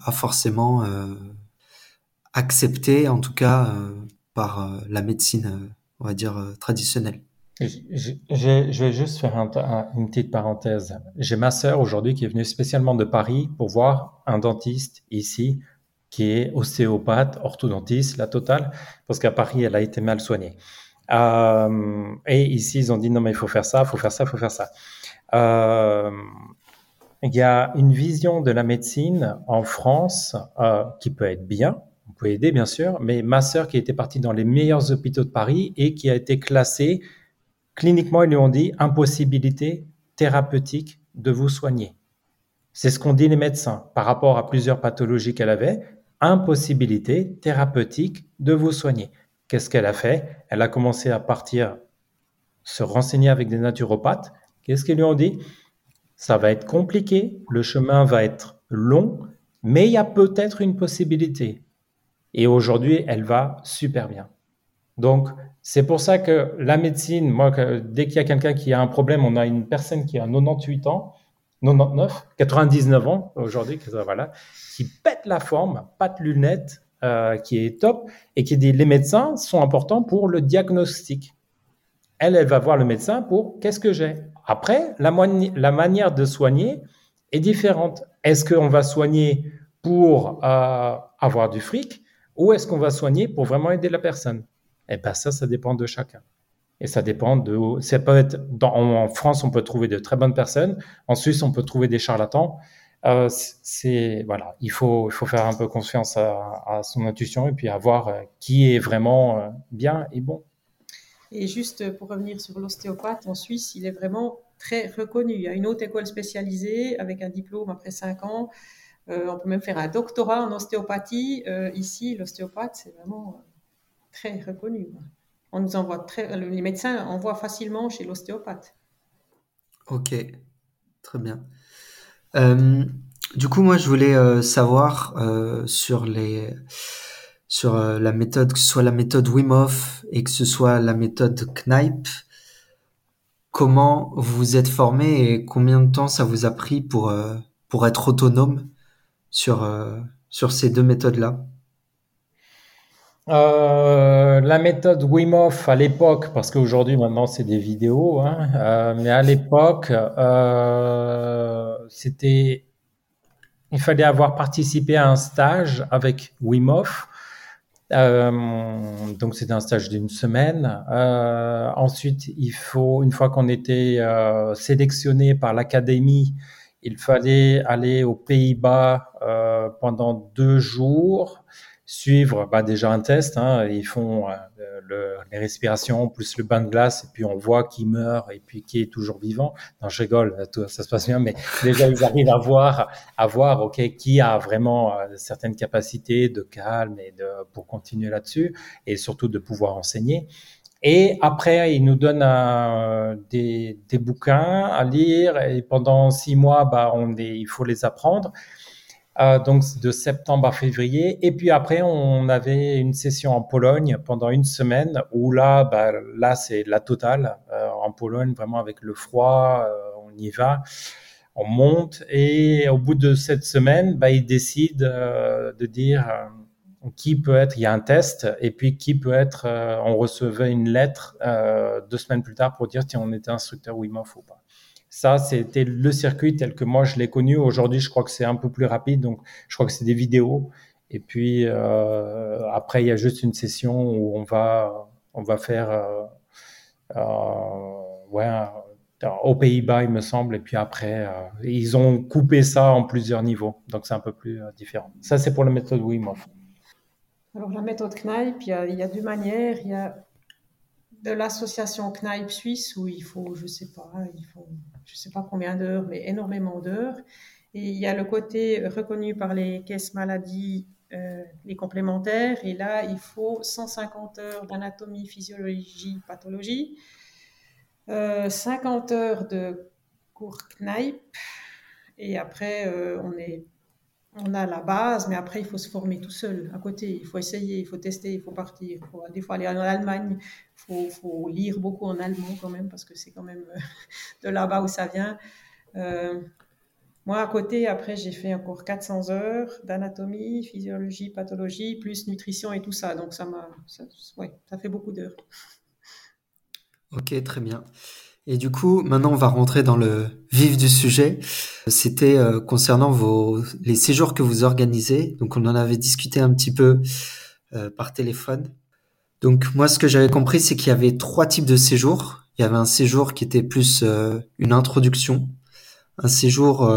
pas forcément euh, acceptées en tout cas euh, par la médecine, on va dire traditionnelle. Je, vais juste faire une petite parenthèse. J'ai ma sœur aujourd'hui qui est venue spécialement de Paris pour voir un dentiste ici qui est ostéopathe, orthodontiste, la totale, parce qu'à Paris, elle a été mal soignée. Euh, et ici, ils ont dit non, mais il faut faire ça, il faut faire ça, il faut faire ça. Euh, il y a une vision de la médecine en France euh, qui peut être bien, on peut aider bien sûr, mais ma sœur qui était partie dans les meilleurs hôpitaux de Paris et qui a été classée cliniquement, ils lui ont dit impossibilité thérapeutique de vous soigner. C'est ce qu'ont dit les médecins par rapport à plusieurs pathologies qu'elle avait impossibilité thérapeutique de vous soigner. Qu'est-ce qu'elle a fait? Elle a commencé à partir se renseigner avec des naturopathes. Qu'est-ce qu'ils lui ont dit? Ça va être compliqué, le chemin va être long, mais il y a peut-être une possibilité. Et aujourd'hui, elle va super bien. Donc, c'est pour ça que la médecine, moi, dès qu'il y a quelqu'un qui a un problème, on a une personne qui a 98 ans, 99, 99 ans aujourd'hui, voilà, qui pète la forme, pas de lunettes, euh, qui est top, et qui dit les médecins sont importants pour le diagnostic. Elle, elle va voir le médecin pour qu'est-ce que j'ai. Après, la, manière de soigner est différente. Est-ce qu'on va soigner pour euh, avoir du fric ou est-ce qu'on va soigner pour vraiment aider la personne? Eh bien, ça, ça dépend de chacun. Et ça dépend de. Ça peut être en France, on peut trouver de très bonnes personnes. En Suisse, on peut trouver des charlatans. Euh, c'est voilà, il faut il faut faire un peu confiance à, son intuition et puis à voir euh, qui est vraiment euh, bien et bon. Et juste pour revenir sur l'ostéopathe, en Suisse, il est vraiment très reconnu. Il y a une haute école spécialisée avec un diplôme après cinq ans. on peut même faire un doctorat en ostéopathie. ici, l'ostéopathe, c'est vraiment très reconnu on nous envoie très, les médecins envoient facilement chez l'ostéopathe. Ok, très bien. Euh, du coup, moi, je voulais euh, savoir euh, sur les sur la méthode, que ce soit la méthode Wim Hof et que ce soit la méthode Knipe, comment vous vous êtes formé et combien de temps ça vous a pris pour pour être autonome sur sur ces deux méthodes-là? Euh, la méthode Wim Hof à l'époque, parce qu'aujourd'hui maintenant c'est des vidéos, hein, euh, mais à l'époque euh, c'était, il fallait avoir participé à un stage avec Wim Hof. donc c'était un stage d'une semaine. ensuite, il faut, une fois qu'on était sélectionné par l'académie, il fallait aller aux Pays-Bas pendant deux jours suivre bah, déjà un test. Hein, ils font euh, le, les respirations plus le bain de glace et puis on voit qui meurt et puis qui est toujours vivant. Non, je rigole, tout, ça se passe bien, mais déjà ils arrivent à voir, à voir, ok, qui a vraiment euh, certaines capacités de calme et de pour continuer là-dessus et surtout de pouvoir enseigner. Et après, ils nous donnent euh, des, des, bouquins à lire et pendant six mois, bah, on il faut les apprendre. Euh, donc de septembre à février. Et puis après, on avait une session en Pologne pendant une semaine où là, bah, là c'est la totale euh, en Pologne, vraiment avec le froid, euh, on y va, on monte. Et au bout de cette semaine, bah, ils décident de dire qui peut être. Il y a un test et puis qui peut être. on recevait une lettre deux semaines plus tard pour dire si on était instructeur Wim Hof ou pas. Ça, c'était le circuit tel que moi je l'ai connu. Aujourd'hui, je crois que c'est un peu plus rapide, donc je crois que c'est des vidéos. Et puis euh, après, il y a juste une session où on va, on va faire, euh, euh, ouais, aux Pays-Bas, il me semble. Et puis après, ils ont coupé ça en plusieurs niveaux, donc c'est un peu plus différent. Ça, c'est pour la méthode Wim Hof. Alors la méthode Knipe, il y a, y a deux manières. Il y a de l'association Knipe Suisse où il faut, je sais pas, il faut, je sais pas combien d'heures, mais énormément d'heures. Et il y a le côté reconnu par les caisses maladies, euh, les complémentaires. Et là, il faut 150 heures d'anatomie, physiologie, pathologie, 50 euh, heures de cours Knipe. Et après, euh, on est on a la base, mais après, il faut se former tout seul, à côté. Il faut essayer, il faut tester, il faut partir. Il faut des fois aller en Allemagne. Il faut, lire beaucoup en allemand quand même, parce que c'est quand même euh, de là-bas où ça vient. Euh, moi, à côté, après, j'ai fait encore 400 heures d'anatomie, physiologie, pathologie, plus nutrition et tout ça. Donc, ça m'a, ça, ça fait beaucoup d'heures. Ok, très bien. Et du coup, maintenant, on va rentrer dans le vif du sujet. C'était euh, concernant vos les séjours que vous organisez. Donc, on en avait discuté un petit peu euh, par téléphone. Donc, moi, ce que j'avais compris, c'est qu'il y avait trois types de séjours. Il y avait un séjour qui était plus euh, une introduction, un séjour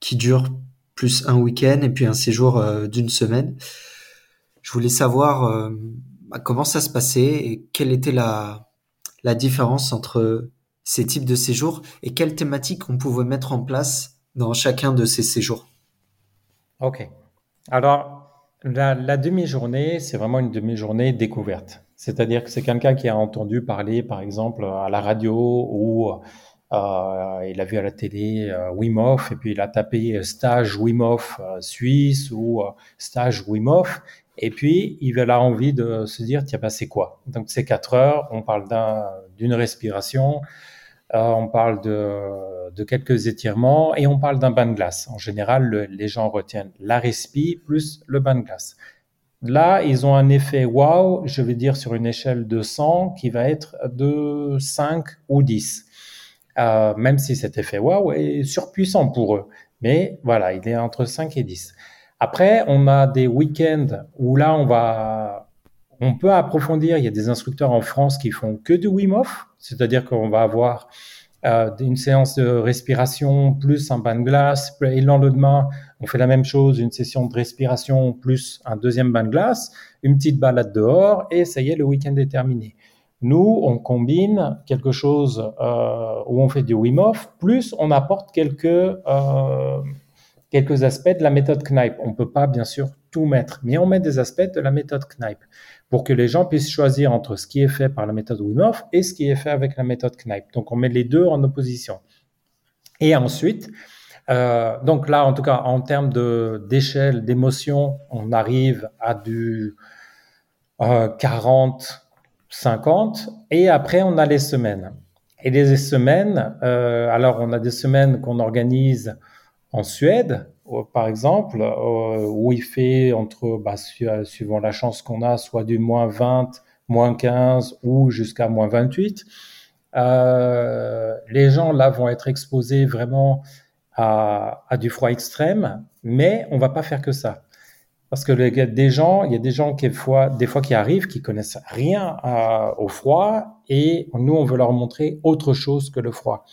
qui dure plus un week-end, et puis un séjour d'une semaine. Je voulais savoir bah, comment ça se passait et quelle était la la différence entre ces types de séjours et quelles thématiques on pouvait mettre en place dans chacun de ces séjours. Ok. Alors, la, demi-journée, c'est vraiment une demi-journée découverte. C'est-à-dire que c'est quelqu'un qui a entendu parler, par exemple, à la radio ou euh, il a vu à la télé euh, Wim et puis il a tapé stage Wim euh, Suisse ou stage Wim et puis, il a envie de se dire, tiens, bah, c'est quoi? Donc, c'est quatre heures, on parle d'une respiration, euh, on parle de, de, quelques étirements et on parle d'un bain de glace. En général, les gens retiennent la respi plus le bain de glace. Là, ils ont un effet wow, je vais dire sur une échelle de 100 qui va être de 5 ou 10. Euh, même si cet effet wow est surpuissant pour eux. Mais voilà, il est entre 5 et 10. Après, on a des week-ends où là, on va, on peut approfondir. Il y a des instructeurs en France qui font que du Wim Hof, c'est-à-dire qu'on va avoir euh, une séance de respiration plus un bain de glace, et le lendemain, on fait la même chose, une session de respiration plus un deuxième bain de glace, une petite balade dehors, et ça y est, le week-end est terminé. Nous, on combine quelque chose euh, où on fait du Wim Hof, plus on apporte quelques euh, quelques aspects de la méthode Knipe. On ne peut pas, bien sûr, tout mettre, mais on met des aspects de la méthode Knipe pour que les gens puissent choisir entre ce qui est fait par la méthode Wim et ce qui est fait avec la méthode Knipe. Donc, on met les deux en opposition. Et ensuite, euh, donc là, en tout cas, en termes d'échelle, d'émotion, on arrive à du 40, euh, 50, et après, on a les semaines. Et les semaines, euh, alors on a des semaines qu'on organise en Suède, par exemple, euh, où il fait entre, bah, suivant la chance qu'on a, soit du moins 20, moins 15 ou jusqu'à moins 28. Euh, les gens là vont être exposés vraiment à, du froid extrême, mais on va pas faire que ça. Parce que des gens, il y a des gens qui, des fois qui arrivent, qui connaissent rien au froid, et nous, on veut leur montrer autre chose que le froid.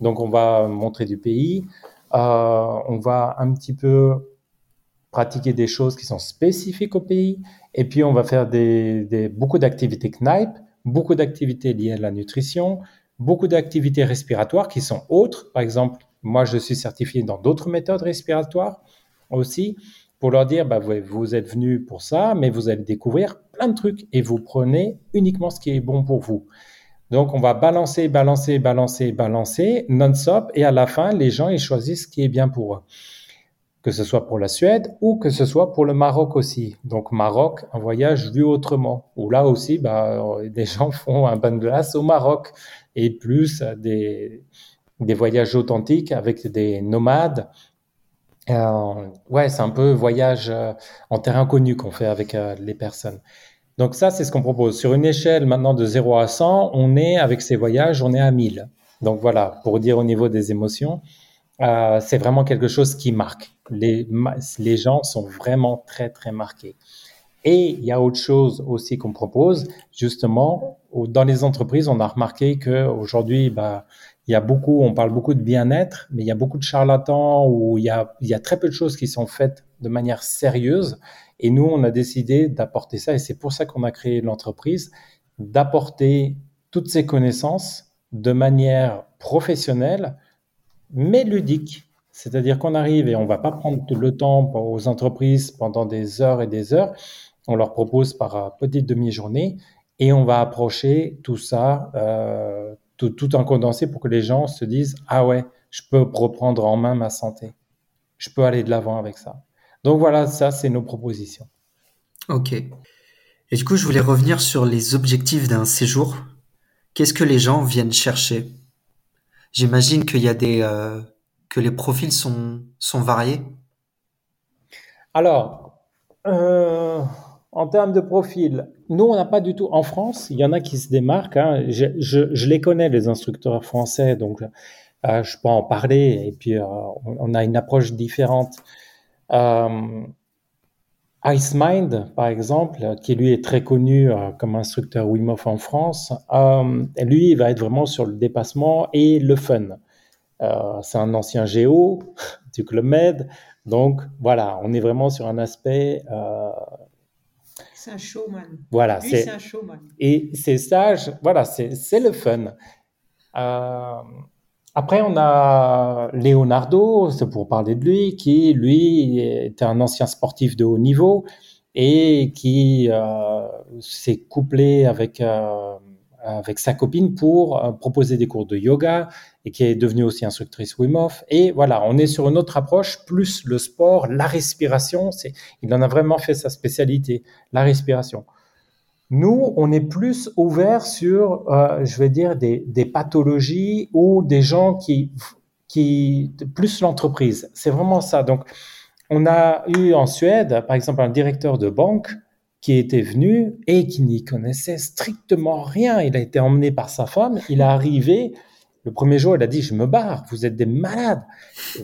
Donc, on va montrer du pays, euh, on va un petit peu pratiquer des choses qui sont spécifiques au pays. Et puis, on va faire beaucoup d'activités Knipe, beaucoup d'activités liées à la nutrition, beaucoup d'activités respiratoires qui sont autres. Par exemple, moi, je suis certifié dans d'autres méthodes respiratoires aussi pour leur dire, bah, vous êtes venu pour ça, mais vous allez découvrir plein de trucs et vous prenez uniquement ce qui est bon pour vous. Donc, on va balancer, balancer, balancer, balancer non-stop. Et à la fin, les gens, ils choisissent ce qui est bien pour eux. Que ce soit pour la Suède ou que ce soit pour le Maroc aussi. Donc, Maroc, un voyage vu autrement. Où là aussi, bah, des gens font un bain de glace au Maroc. Et plus des, des voyages authentiques avec des nomades. Euh, ouais, c'est un peu voyage euh, en terrain connu qu'on fait avec euh, les personnes. Donc ça, c'est ce qu'on propose. Sur une échelle maintenant de 0 à 100, on est, avec ces voyages, on est à 1000. Donc voilà, pour dire au niveau des émotions, euh, c'est vraiment quelque chose qui marque. Les, gens sont vraiment très, très marqués. Et il y a autre chose aussi qu'on propose, justement, dans les entreprises, on a remarqué qu'aujourd'hui, bah, il y a beaucoup, on parle beaucoup de bien-être, mais il y a beaucoup de charlatans où il y a très peu de choses qui sont faites de manière sérieuse et nous, on a décidé d'apporter ça, et c'est pour ça qu'on a créé l'entreprise, d'apporter toutes ces connaissances de manière professionnelle, mais ludique. C'est-à-dire qu'on arrive et on va pas prendre le temps aux entreprises pendant des heures et des heures. On leur propose par petite demi-journée et on va approcher tout ça, euh, tout, tout en condensé pour que les gens se disent ah ouais, je peux reprendre en main ma santé, je peux aller de l'avant avec ça. Donc voilà, ça, c'est nos propositions. Ok. Et du coup, je voulais revenir sur les objectifs d'un séjour. Qu'est-ce que les gens viennent chercher? J'imagine qu'il y a des euh, que les profils sont sont variés. Alors, euh, en termes de profil, nous, on n'a pas du tout. En France, il y en a qui se démarquent. Hein. Je, je, je, les connais, les instructeurs français, donc euh, je peux en parler. Et puis, euh, on, a une approche différente. Euh, Ice Mind, par exemple, qui lui est très connu euh, comme instructeur Wim Hof en France, euh, lui, il va être vraiment sur le dépassement et le fun. Euh, c'est un ancien géo du Club Med, donc voilà, on est vraiment sur un aspect. c'est un showman. Voilà, c'est un showman. Et c'est ça, voilà, c'est le fun. Après, on a Leonardo, c'est pour parler de lui, qui, lui, était un ancien sportif de haut niveau et qui euh, s'est couplé avec, euh, avec sa copine pour euh, proposer des cours de yoga et qui est devenue aussi instructrice Wim Hof. Et voilà, on est sur une autre approche, plus le sport, la respiration. Il en a vraiment fait sa spécialité, la respiration. Nous, on est plus ouvert sur, euh, je vais dire, des, des, pathologies ou des gens qui, qui plus l'entreprise. C'est vraiment ça. Donc, on a eu en Suède, par exemple, un directeur de banque qui était venu et qui n'y connaissait strictement rien. Il a été emmené par sa femme. Il est arrivé. Le premier jour, il a dit, je me barre. Vous êtes des malades.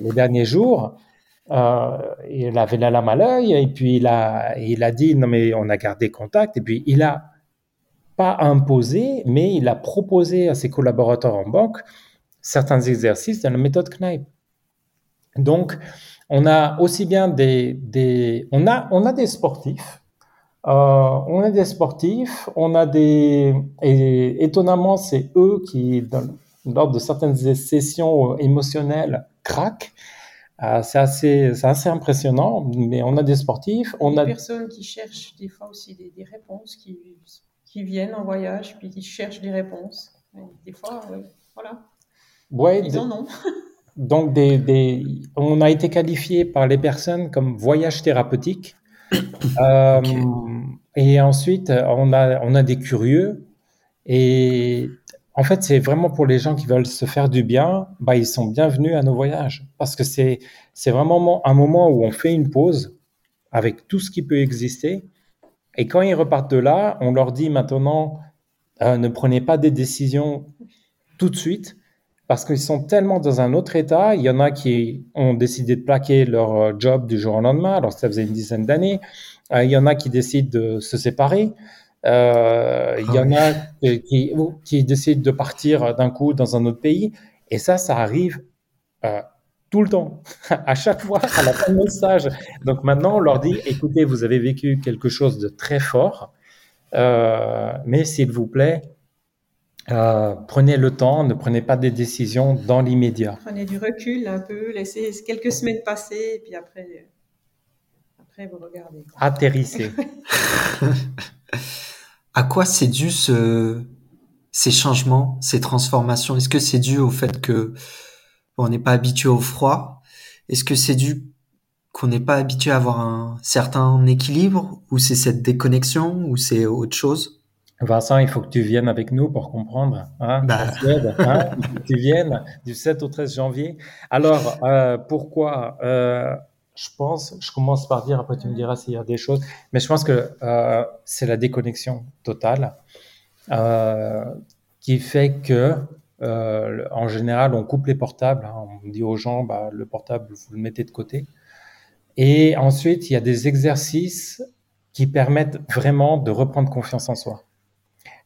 le dernier jour, euh, il avait la lame à l'œil et puis il a, il a dit non mais on a gardé contact. Et puis il a pas imposé mais il a proposé à ses collaborateurs en banque certains exercices dans la méthode Knipe. Donc on a aussi bien des, des on a on a des sportifs. Euh, on a des sportifs, on a des et étonnamment c'est eux qui lors de certaines sessions émotionnelles craquent ah, c'est assez, assez impressionnant, mais on a des sportifs. On des a des personnes qui cherchent des fois aussi des, des, réponses, qui, qui viennent en voyage, puis qui cherchent des réponses. des fois, voilà. Ouais, Ils en ont. donc, des, des, on a été qualifié par les personnes comme voyage thérapeutique. euh, Et ensuite, on a, on a des curieux. Et en fait, c'est vraiment pour les gens qui veulent se faire du bien, bah, ils sont bienvenus à nos voyages. Parce que c'est, vraiment un moment où on fait une pause avec tout ce qui peut exister. Et quand ils repartent de là, on leur dit maintenant, euh, ne prenez pas des décisions tout de suite, parce qu'ils sont tellement dans un autre état. Il y en a qui ont décidé de plaquer leur euh, job du jour au lendemain, alors ça faisait une dizaine d'années. Euh, il y en a qui décident de se séparer. Euh, il y en a qui, qui, décident de partir d'un coup dans un autre pays. Et ça, ça arrive euh, tout le temps, à chaque fois, à la fin de message. Donc maintenant, on leur dit, écoutez, vous avez vécu quelque chose de très fort, euh, mais s'il vous plaît, euh, prenez le temps, ne prenez pas des décisions dans l'immédiat. Prenez du recul un peu, laissez quelques semaines passer, et puis après, après vous regardez. Atterrissez. À quoi c'est dû ce, ces changements, ces transformations? Est-ce que c'est dû au fait que on n'est pas habitué au froid? Est-ce que c'est dû qu'on n'est pas habitué à avoir un certain équilibre? Ou c'est cette déconnexion? Ou c'est autre chose? Vincent, il faut que tu viennes avec nous pour comprendre. Hein, bah. hein, tu viennes du 7 au 13 janvier. Alors, euh, pourquoi euh, je pense, je commence par dire, après tu me diras s'il y a des choses, mais je pense que euh, c'est la déconnexion totale euh, qui fait que, euh, en général, on coupe les portables. Hein. on dit aux gens, bah, le portable, vous le mettez de côté. Et ensuite, il y a des exercices qui permettent vraiment de reprendre confiance en soi.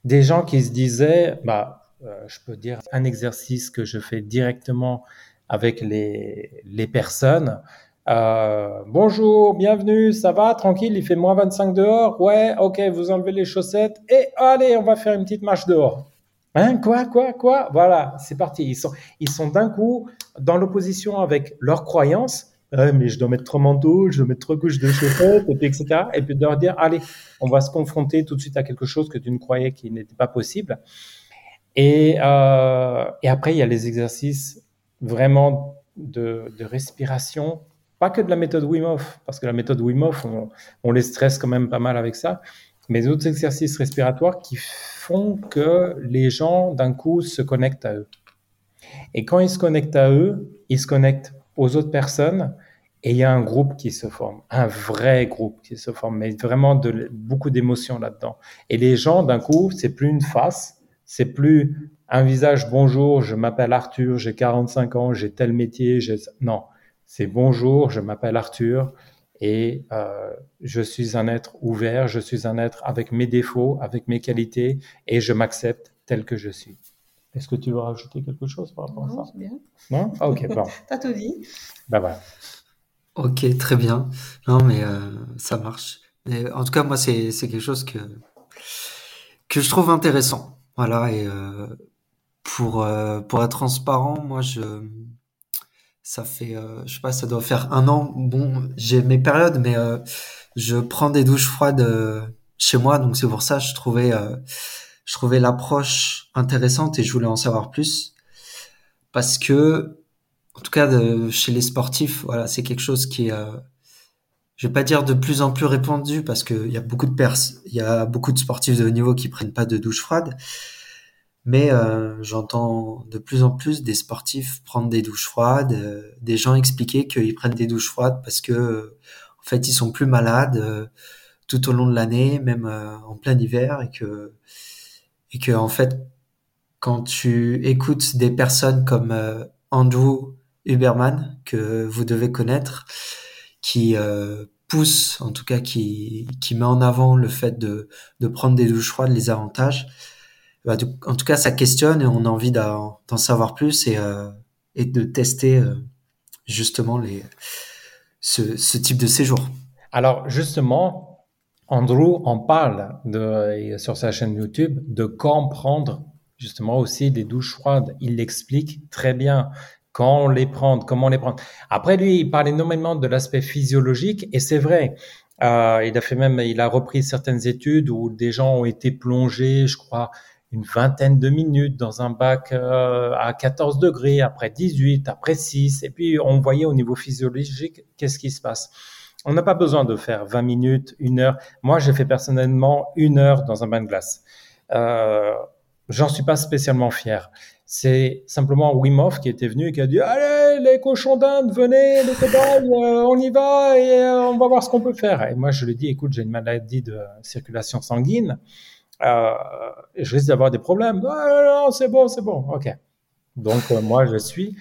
Des gens qui se disaient, bah, je peux dire un exercice que je fais directement avec les, les personnes, euh, bonjour, bienvenue, ça va, tranquille, il fait moins 25 dehors? Ouais, ok, vous enlevez les chaussettes et allez, on va faire une petite marche dehors. Hein, quoi, quoi, quoi? Voilà, c'est parti. Ils sont, ils sont d'un coup dans l'opposition avec leurs croyances. mais je dois mettre trois manteaux, je dois mettre trois couches de chaussettes, etc. Et puis de leur dire, allez, on va se confronter tout de suite à quelque chose que tu ne croyais qui n'était pas possible. Et, euh, et après, il y a les exercices vraiment de respiration pas que de la méthode Wim Hof, parce que la méthode Wim Hof, on, les stresse quand même pas mal avec ça, mais d'autres exercices respiratoires qui font que les gens, d'un coup, se connectent à eux. Et quand ils se connectent à eux, ils se connectent aux autres personnes Et il y a un groupe qui se forme, un vrai groupe qui se forme, mais vraiment de, beaucoup d'émotions là-dedans. Et les gens, d'un coup, c'est plus une face, c'est plus un visage bonjour, je m'appelle Arthur, j'ai 45 ans, j'ai tel métier, j'ai... non, c'est bonjour, je m'appelle Arthur et euh, je suis un être ouvert, je suis un être avec mes défauts, avec mes qualités et je m'accepte tel que je suis. Est-ce que tu veux rajouter quelque chose par rapport à ça? bien. Non? Ah, Ok, bon. T'as tout dit. Ben voilà. Ok, très bien. Non, mais euh, ça marche. en tout cas, moi, c'est quelque chose que, que je trouve intéressant. Voilà, et euh, pour, euh, pour être transparent, moi, je, ça fait, je sais pas, ça doit faire un an. Bon, j'ai mes périodes, mais je prends des douches froides chez moi, donc c'est pour ça je trouvais, je trouvais l'approche intéressante et je voulais en savoir plus. Parce que en tout cas chez les sportifs, voilà, c'est quelque chose qui est, euh, je vais pas dire de plus en plus répandu parce qu'il y a beaucoup de pers il y a beaucoup de sportifs de haut niveau qui prennent pas de douche froide, mais euh, j'entends de plus en plus des sportifs prendre des douches froides, euh, des gens expliquer qu'ils prennent des douches froides parce que en fait ils sont plus malades tout au long de l'année, même en plein hiver, et que et que en fait quand tu écoutes des personnes comme Andrew Huberman que vous devez connaître, qui euh, pousse, en tout cas qui, qui met en avant le fait de, de prendre des douches froides, les avantages. Bah, en tout cas, ça questionne et on a envie d'en savoir plus et, euh, de tester euh, justement ce, type de séjour. Alors justement, Andrew en parle sur sa chaîne YouTube de comprendre justement aussi des douches froides. Il l'explique très bien quand les prendre, comment les prendre. Après, lui, il parle énormément de l'aspect physiologique et c'est vrai. Euh, il a fait même, il a repris certaines études où des gens ont été plongés, je crois, une vingtaine de minutes dans un bac euh, à 14 degrés, après 18, après 6, et puis on voyait au niveau physiologique qu'est-ce qui se passe. On n'a pas besoin de faire 20 minutes, une heure. Moi, j'ai fait personnellement une heure dans un bain de glace. Euh, J'en suis pas spécialement fier. C'est simplement Wim qui était venu et qui a dit Allez, les cochons d'Inde, venez, les cobayes, euh, on y va et on va voir ce qu'on peut faire. Et moi, je lui ai dit Écoute, j'ai une maladie de circulation sanguine, euh, je risque d'avoir des problèmes. Non, non, c'est bon, c'est bon, ok. Donc, moi, je suis.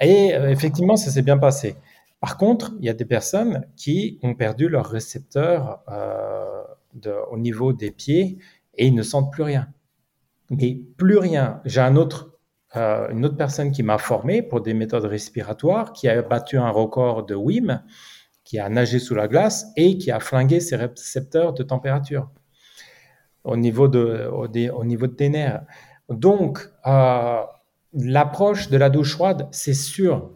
Et effectivement, ça s'est bien passé. Par contre, il y a des personnes qui ont perdu leur récepteur de, au niveau des pieds et ils ne sentent plus rien mais plus rien. J'ai euh, une autre personne qui m'a formé pour des méthodes respiratoires, qui a battu un record de WIM, qui a nagé sous la glace et qui a flingué ses récepteurs de température au niveau de, au, au niveau de tes nerfs. Donc, euh, l'approche de la douche froide, c'est sûr,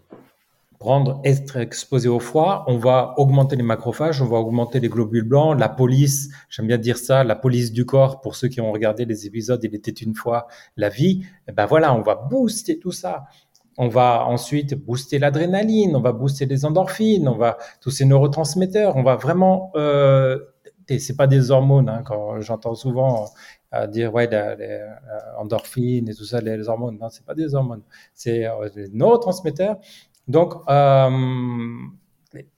prendre, être exposé au froid, on va augmenter les macrophages, on va augmenter les globules blancs, la police, j'aime bien dire ça, la police du corps, pour ceux qui ont regardé les épisodes, il était une fois la vie, eh ben voilà, on va booster tout ça. On va ensuite booster l'adrénaline, on va booster les endorphines, on va tous ces neurotransmetteurs, on va vraiment, euh, c'est pas des hormones, hein, quand j'entends souvent euh, dire ouais les, euh, endorphines et tout ça, les, hormones, non, c'est pas des hormones, c'est euh, des neurotransmetteurs donc, euh,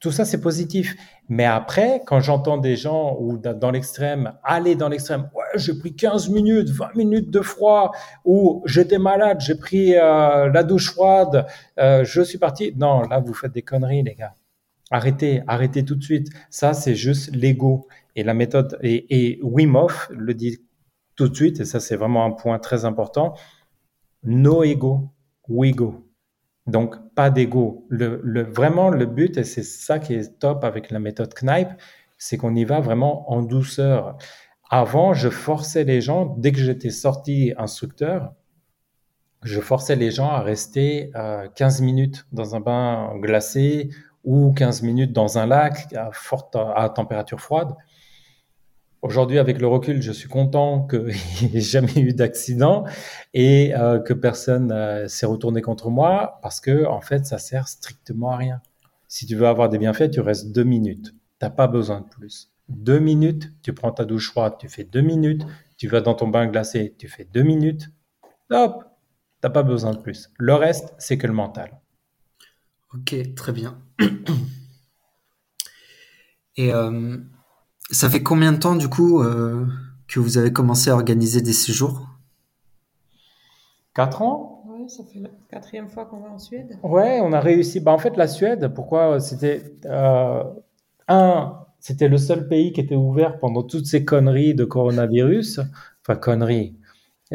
tout ça, c'est positif. Mais après, quand j'entends des gens ou dans l'extrême, aller dans l'extrême, ouais, j'ai pris 15 minutes, 20 minutes de froid, ou j'étais malade, j'ai pris la douche froide, je suis parti. Non, là, vous faites des conneries, les gars. Arrêtez, arrêtez tout de suite. Ça, c'est juste l'ego. Et la méthode, et, et le dit tout de suite, et ça, c'est vraiment un point très important. No ego, we go. Donc, pas d'ego. Le, vraiment, le but, et c'est ça qui est top avec la méthode Knipe, c'est qu'on y va vraiment en douceur. Avant, je forçais les gens, dès que j'étais sorti instructeur, je forçais les gens à rester 15 euh, minutes dans un bain glacé ou 15 minutes dans un lac à température froide. Aujourd'hui, avec le recul, je suis content qu'il n'y ait jamais eu d'accident et euh, que personne euh, s'est retourné contre moi parce que, en fait, ça sert strictement à rien. Si tu veux avoir des bienfaits, tu restes deux minutes. Tu n'as pas besoin de plus. Deux minutes, tu prends ta douche froide, tu fais deux minutes. Tu vas dans ton bain glacé, tu fais deux minutes. Hop, n'as pas besoin de plus. Le reste, c'est que le mental. Ok, très bien. Et ça fait combien de temps, du coup, que vous avez commencé à organiser des séjours? Quatre ans? Ouais, ça fait la quatrième fois qu'on va en Suède. Ouais, on a réussi. Bah, en fait, la Suède, pourquoi C'était un, c'était le seul pays qui était ouvert pendant toutes ces conneries de coronavirus. Enfin, conneries.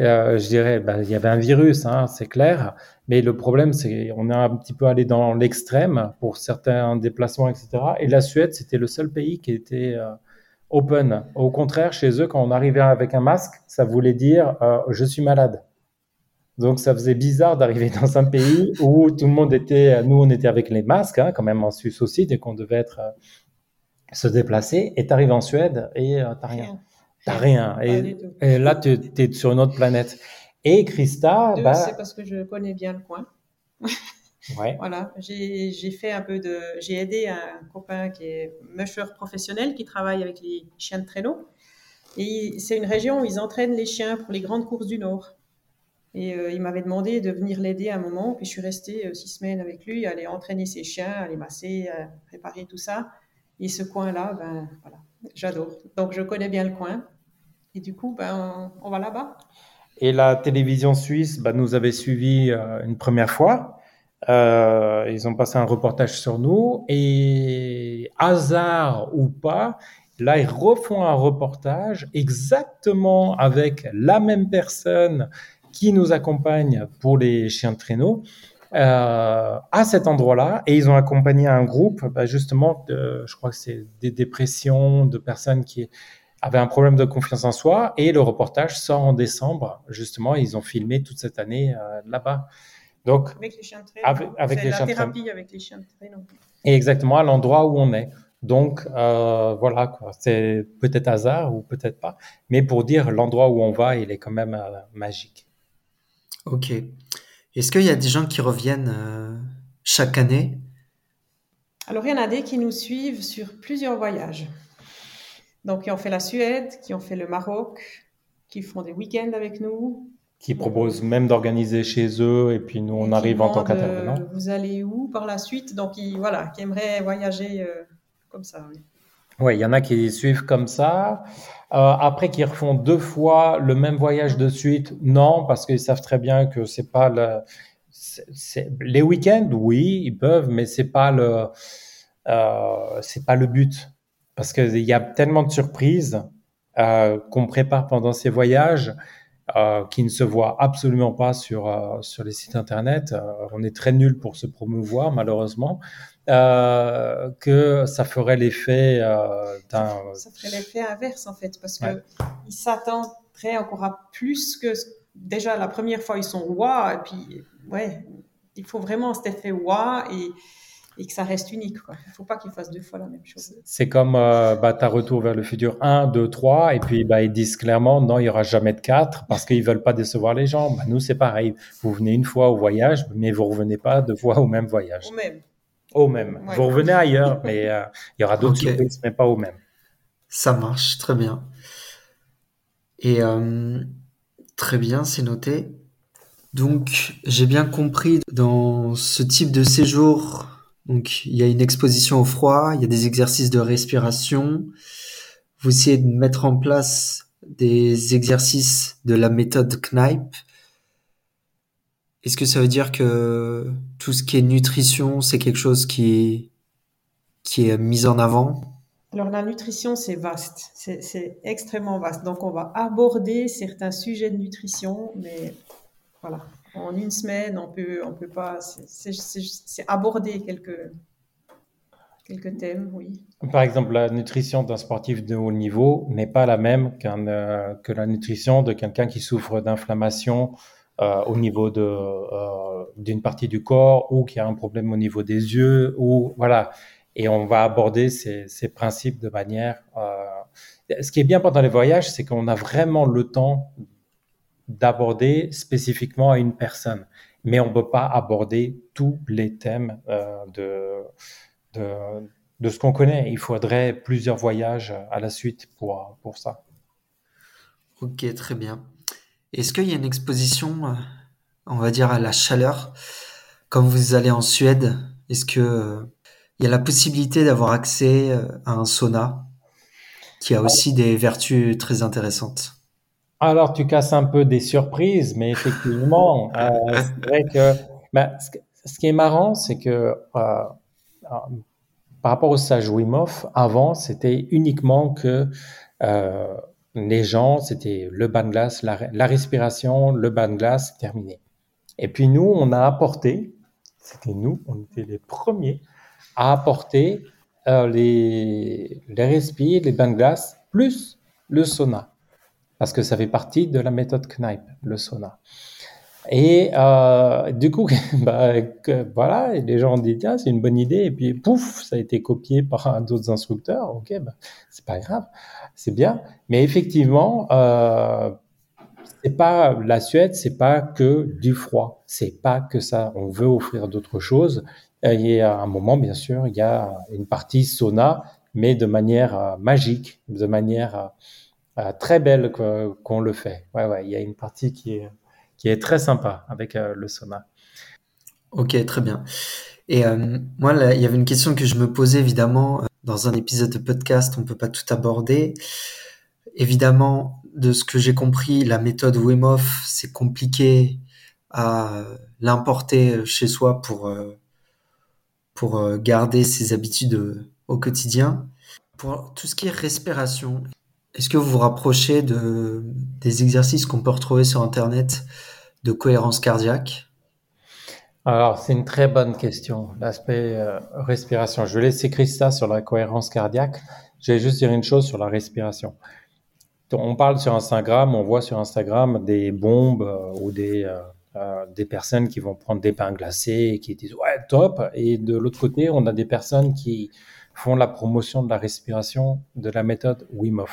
Euh, je dirais, bah, il y avait un virus, hein, c'est clair. Mais le problème, c'est qu'on est un petit peu allé dans l'extrême pour certains déplacements, etc. Et la Suède, c'était le seul pays qui était euh, open. Au contraire, chez eux, quand on arrivait avec un masque, ça voulait dire euh, je suis malade. Donc, ça faisait bizarre d'arriver dans un pays où tout le monde était, nous, on était avec les masques, hein, quand même en Suisse aussi, dès qu'on devait être se déplacer et tu arrives en Suède et euh, tu n'as rien. T'as rien. Et, là, tu es sur une autre planète. Et Christa, bah... c'est parce que je connais bien le coin. ouais. Voilà, j'ai fait un peu de, j'ai aidé un copain qui est musher professionnel qui travaille avec les chiens de traîneau. Et c'est une région où ils entraînent les chiens pour les grandes courses du Nord. Et euh, il m'avait demandé de venir l'aider un moment. Puis je suis restée euh, six semaines avec lui, aller entraîner ses chiens, aller masser, préparer tout ça. Et ce coin-là, ben, voilà, j'adore. Donc, je connais bien le coin. Et du coup, ben, on, va là-bas. Et la télévision suisse ben, nous avait suivis euh, une première fois. Euh, ils ont passé un reportage sur nous. Et hasard ou pas, là, ils refont un reportage exactement avec la même personne qui nous accompagne pour les chiens de traîneau. Euh, à cet endroit-là et ils ont accompagné un groupe, bah, justement, je crois que c'est des dépressions, de personnes qui avaient un problème de confiance en soi et le reportage sort en décembre. Justement, ils ont filmé toute cette année euh, là-bas. Donc, avec les chiens de traîneau. Avec, les la thérapie avec les chiens de traîneau. Et exactement à l'endroit où on est. Donc euh, voilà, quoi. c'est peut-être hasard ou peut-être pas, mais pour dire l'endroit où on va, il est quand même euh, magique. Ok. Est-ce qu'il y a des gens qui reviennent euh, chaque année? Alors, il y en a des qui nous suivent sur plusieurs voyages. Donc, qui ont fait la Suède, qui ont fait le Maroc, qui font des week-ends avec nous. Qui proposent même d'organiser chez eux et puis nous, on arrive en tant qu'intervenant. Euh, vous allez où par la suite? Donc, voilà, qui aimeraient voyager euh, comme ça. Oui, il y en a qui suivent comme ça. Euh, après, qui refont deux fois le même voyage de suite, non, parce qu'ils savent très bien que c'est pas le. Les week-ends, oui, ils peuvent, mais c'est pas le. Euh, c'est pas le but, parce qu'il y a tellement de surprises euh, qu'on prépare pendant ces voyages. Euh, qui ne se voient absolument pas sur, euh, sur les sites internet. Euh, on est très nul pour se promouvoir, malheureusement. Que ça ferait l'effet d'un. Ça ferait l'effet inverse en fait, parce que ils s'attendraient encore à plus que déjà la première fois ils sont waouh et puis ouais, il faut vraiment cet effet waouh et et que ça reste unique. Il ne faut pas qu'ils fassent deux fois la même chose. C'est comme euh, bah, ta retour vers le futur 1, 2, 3, et puis bah, ils disent clairement non, il n'y aura jamais de 4 parce qu'ils ne veulent pas décevoir les gens. Bah, nous, c'est pareil. Vous venez une fois au voyage, mais vous ne revenez pas deux fois au même voyage. Au même. Au même. Vous revenez ailleurs, mais euh, il y aura d'autres surprises, mais pas au même. Ça marche, très bien. Et euh, très bien, c'est noté. Donc, j'ai bien compris dans ce type de séjour, donc il y a une exposition au froid, il y a des exercices de respiration. Vous essayez de mettre en place des exercices de la méthode Knipe est-ce que ça veut dire que tout ce qui est nutrition, c'est quelque chose qui est, qui est mis en avant? Alors la nutrition, c'est vaste, c'est extrêmement vaste. Donc on va aborder certains sujets de nutrition, mais voilà, en une semaine, on peut, on peut pas, c'est aborder quelques, quelques thèmes, oui. Par exemple, la nutrition d'un sportif de haut niveau n'est pas la même euh, que la nutrition de quelqu'un qui souffre d'inflammation euh, au niveau de euh, d'une partie du corps ou qui a un problème au niveau des yeux ou voilà. Et on va aborder ces, ces principes de manière. Ce qui est bien pendant les voyages, c'est qu'on a vraiment le temps d'aborder spécifiquement à une personne, mais on ne peut pas aborder tous les thèmes de, de, de ce qu'on connaît. Il faudrait plusieurs voyages à la suite pour, pour ça. Ok, très bien. Est-ce qu'il y a une exposition, euh, on va dire, à la chaleur? Quand vous allez en Suède, est-ce que, il y a la possibilité d'avoir accès euh, à un sauna qui a aussi des vertus très intéressantes? Alors, tu casses un peu des surprises, mais effectivement, euh, c'est vrai que bah, ce, qui est marrant, c'est que euh, par rapport au stage Wim Hof, avant, c'était uniquement que les gens, c'était le bain de glace, la, la respiration, le bain de glace, terminé. Et puis nous, on a apporté, c'était nous, on était les premiers à apporter euh, les, les respires, les bains de glace, plus le sauna. Parce que ça fait partie de la méthode Knipe, le sauna. Et euh, du coup, bah, voilà, les gens ont dit tiens, c'est une bonne idée, et puis pouf, ça a été copié par d'autres instructeurs. Ok, bah, c'est pas grave, c'est bien. Mais effectivement, euh, c'est pas la Suède, c'est pas que du froid, c'est pas que ça. On veut offrir d'autres choses. Et à un moment, bien sûr, il y a une partie sauna, mais de manière euh, magique, de manière très belle qu'on le fait. Ouais, ouais, il y a une partie qui est, qui est très sympa avec le sauna. Ok, très bien. Et moi, il y avait une question que je me posais évidemment dans un épisode de podcast, on peut pas tout aborder. Évidemment, de ce que j'ai compris, la méthode Wim Hof, c'est compliqué à l'importer chez soi pour pour euh, garder ses habitudes euh, au quotidien. Pour tout ce qui est respiration, est-ce que vous vous rapprochez de, des exercices qu'on peut retrouver sur Internet de cohérence cardiaque? Alors, c'est une très bonne question, l'aspect euh, respiration. Je vais laisser Christa sur la cohérence cardiaque. Je vais juste dire une chose sur la respiration. On parle sur Instagram, on voit sur Instagram des bombes ou des, euh, des personnes qui vont prendre des pains glacés et qui disent ouais top et de l'autre côté on a des personnes qui font la promotion de la respiration de la méthode Wim.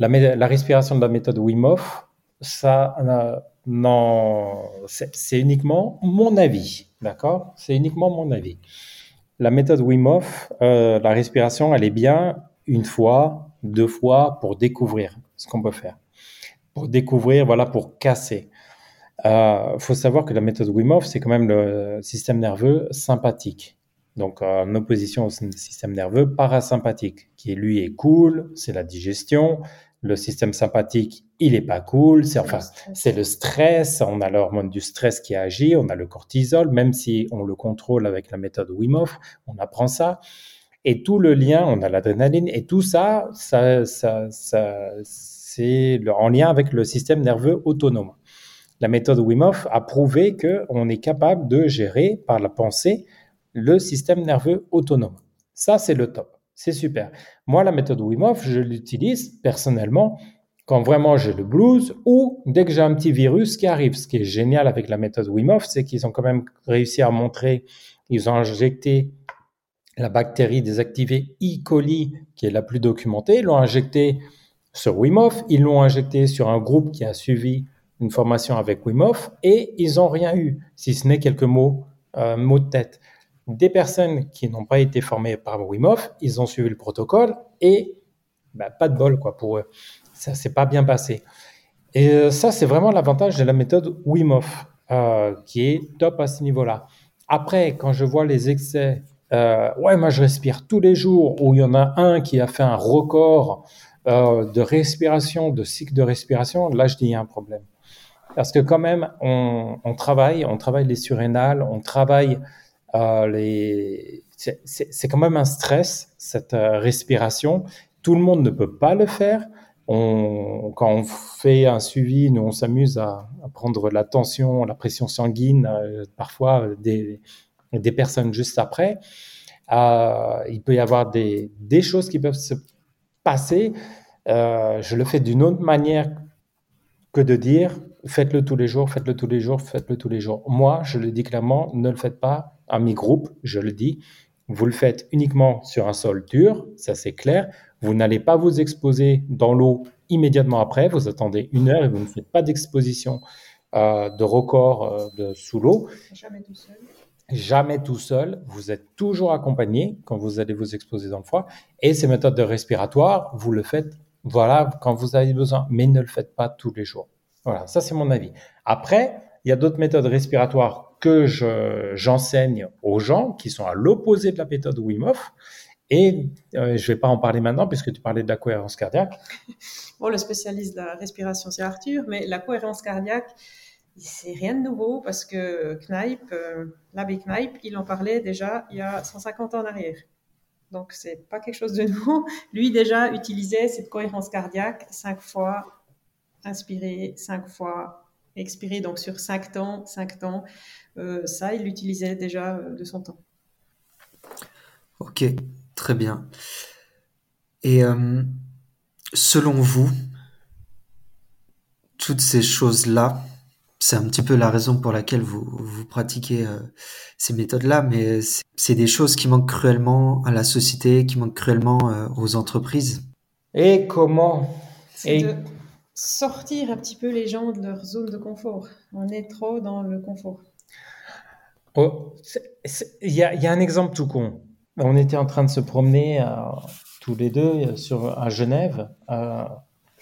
La, respiration de la méthode Wim ça non c'est uniquement mon avis, d'accord? C'est uniquement mon avis. La méthode Wim euh, la respiration, elle est bien une fois, deux fois pour découvrir ce qu'on peut faire. Pour découvrir, voilà, pour casser. Il euh, faut savoir que la méthode Wim c'est quand même le système nerveux sympathique. Donc, en opposition au système nerveux parasympathique, qui lui est cool, c'est la digestion. Le système sympathique, il est pas cool, c'est enfin, c'est le stress. On a l'hormone du stress qui agit, on a le cortisol, même si on le contrôle avec la méthode Wim Hof, on apprend ça. Et tout le lien, on a l'adrénaline, et tout ça, ça, ça, ça c'est en lien avec le système nerveux autonome la méthode Wim Hof a prouvé qu'on est capable de gérer par la pensée le système nerveux autonome. Ça, c'est le top. C'est super. Moi, la méthode Wim je l'utilise personnellement quand vraiment j'ai le blues ou dès que j'ai un petit virus qui arrive. Ce qui est génial avec la méthode Wim c'est qu'ils ont quand même réussi à montrer, ils ont injecté la bactérie désactivée E. coli, qui est la plus documentée, l'ont injecté sur Wim ils l'ont injecté sur un groupe qui a suivi une formation avec Wim et ils n'ont rien eu, si ce n'est quelques mots, euh, mots de tête. Des personnes qui n'ont pas été formées par Wim Hof, ils ont suivi le protocole et bah, pas de bol quoi pour eux. Ça s'est pas bien passé. Et euh, ça, c'est vraiment l'avantage de la méthode Wim Hof, euh, qui est top à ce niveau-là. Après, quand je vois les excès, ouais, moi je respire tous les jours, ou il y en a un qui a fait un record de respiration, de cycle de respiration, là je dis il y a un problème. Parce que quand même, on, travaille, on travaille les surrénales, on travaille euh. C'est quand même un stress cette euh, respiration. Tout le monde ne peut pas le faire. Quand on fait un suivi, nous on s'amuse à, prendre la tension, la pression sanguine, euh, parfois des, personnes juste après. il peut y avoir des choses qui peuvent se passer. je le fais d'une autre manière que de dire faites-le tous les jours, faites-le tous les jours, faites-le tous les jours. Moi, je le dis clairement, ne le faites pas à mi groupe, je le dis. Vous le faites uniquement sur un sol dur, ça c'est clair. Vous n'allez pas vous exposer dans l'eau immédiatement après, vous attendez une heure et vous ne faites pas d'exposition euh, de record euh, de, sous l'eau. Jamais tout seul. Jamais tout seul, vous êtes toujours accompagné quand vous allez vous exposer dans le froid. Et ces méthodes de respiratoire, vous le faites voilà quand vous avez besoin, mais ne le faites pas tous les jours. Voilà, ça c'est mon avis. Après, il y a d'autres méthodes respiratoires que j'enseigne aux gens qui sont à l'opposé de la méthode Wim Hof. Et euh, je ne vais pas en parler maintenant puisque tu parlais de la cohérence cardiaque. Bon, le spécialiste de la respiration, c'est Arthur, mais la cohérence cardiaque, c'est rien de nouveau parce que Kneip, euh, l'abbé Kneip, il en parlait déjà il y a 150 ans en arrière. Donc, c'est pas quelque chose de nouveau. Lui, déjà, utilisait cette cohérence cardiaque cinq fois inspirer, cinq fois expirer, donc sur cinq temps, cinq temps. Euh, ça, il l'utilisait déjà euh, de son temps. Ok, très bien. Et selon vous, toutes ces choses-là, c'est un petit peu la raison pour laquelle vous, vous pratiquez euh, ces méthodes-là, mais c'est des choses qui manquent cruellement à la société, qui manquent cruellement euh, aux entreprises. Et comment de sortir un petit peu les gens de leur zone de confort. On est trop dans le confort. Oh, il y, a, un exemple tout con. On était en train de se promener euh, tous les deux sur, à Genève.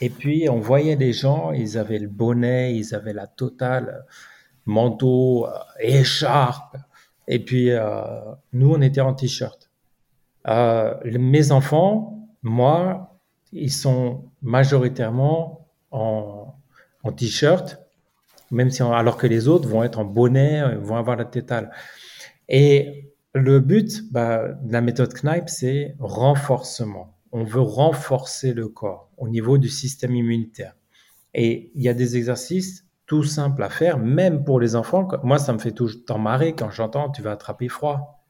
Et puis, on voyait les gens, ils avaient le bonnet, ils avaient la totale, manteau, euh, écharpe. Et puis, euh, nous, on était en t-shirt. Euh, mes enfants, moi, ils sont majoritairement en, t-shirt, même si alors que les autres vont être en bonnet, vont avoir la totale. Et le but bah, de la méthode Knipe, c'est renforcement on veut renforcer le corps au niveau du système immunitaire. Et il y a des exercices tout simples à faire, même pour les enfants. Moi, ça me fait tout le marrer quand j'entends tu vas attraper froid.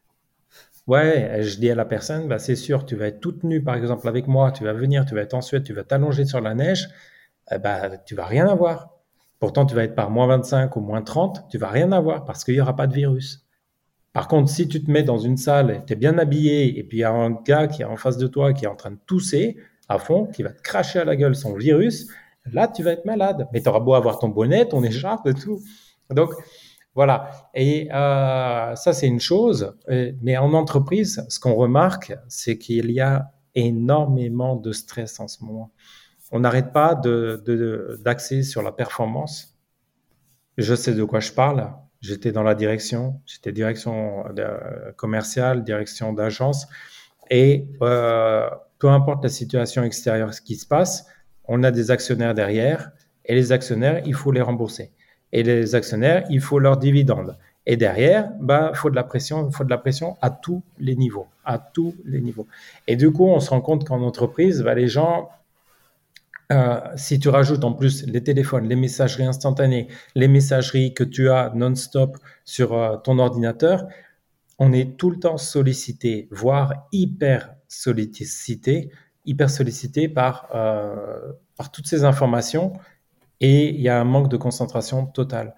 Ouais, je dis à la personne, bah, c'est sûr, tu vas être toute nue, par exemple, avec moi, tu vas venir, tu vas être en Suède, tu vas t'allonger sur la neige, eh bah, tu vas rien avoir. Pourtant, tu vas être par moins 25 ou moins 30, tu vas rien avoir parce qu'il n'y aura pas de virus. Par contre, si tu te mets dans une salle, tu es bien habillé, et puis il y a un gars qui est en face de toi qui est en train de tousser à fond, qui va te cracher à la gueule son virus, là, tu vas être malade. Mais tu auras beau avoir ton bonnet, ton écharpe et tout. Donc, voilà. Et euh, ça, c'est une chose. Mais en entreprise, ce qu'on remarque, c'est qu'il y a énormément de stress en ce moment. On n'arrête pas d'axer sur la performance. Je sais de quoi je parle. J'étais dans la direction, j'étais direction commerciale, direction d'agence. Et euh, peu importe la situation extérieure, ce qui se passe, on a des actionnaires derrière. Et les actionnaires, il faut les rembourser. Et les actionnaires, il faut leurs dividendes. Et derrière, bah, faut de la pression, faut de la pression à tous les niveaux, à tous les niveaux. Et du coup, on se rend compte qu'en entreprise, bah, les gens euh, si tu rajoutes en plus les téléphones, les messageries instantanées, les messageries que tu as non-stop sur euh, ton ordinateur, on est tout le temps sollicité, voire hyper sollicité, hyper sollicité par, euh, par toutes ces informations et il y a un manque de concentration totale.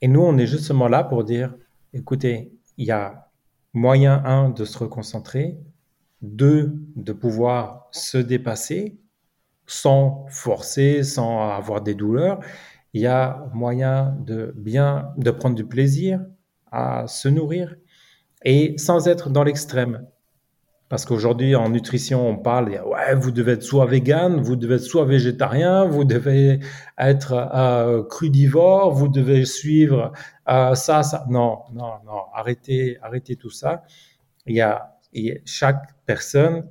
Et nous, on est justement là pour dire, écoutez, il y a moyen, un, de se reconcentrer, deux, de pouvoir se dépasser, sans forcer, sans avoir des douleurs. Il y a moyen de bien, de prendre du plaisir à se nourrir et sans être dans l'extrême. Parce qu'aujourd'hui, en nutrition, on parle, ouais, vous devez être soit vegan, vous devez être soit végétarien, vous devez être euh, crudivore, vous devez suivre euh, ça, ça. Non, non, non, arrêtez, arrêtez tout ça. Il y a, chaque personne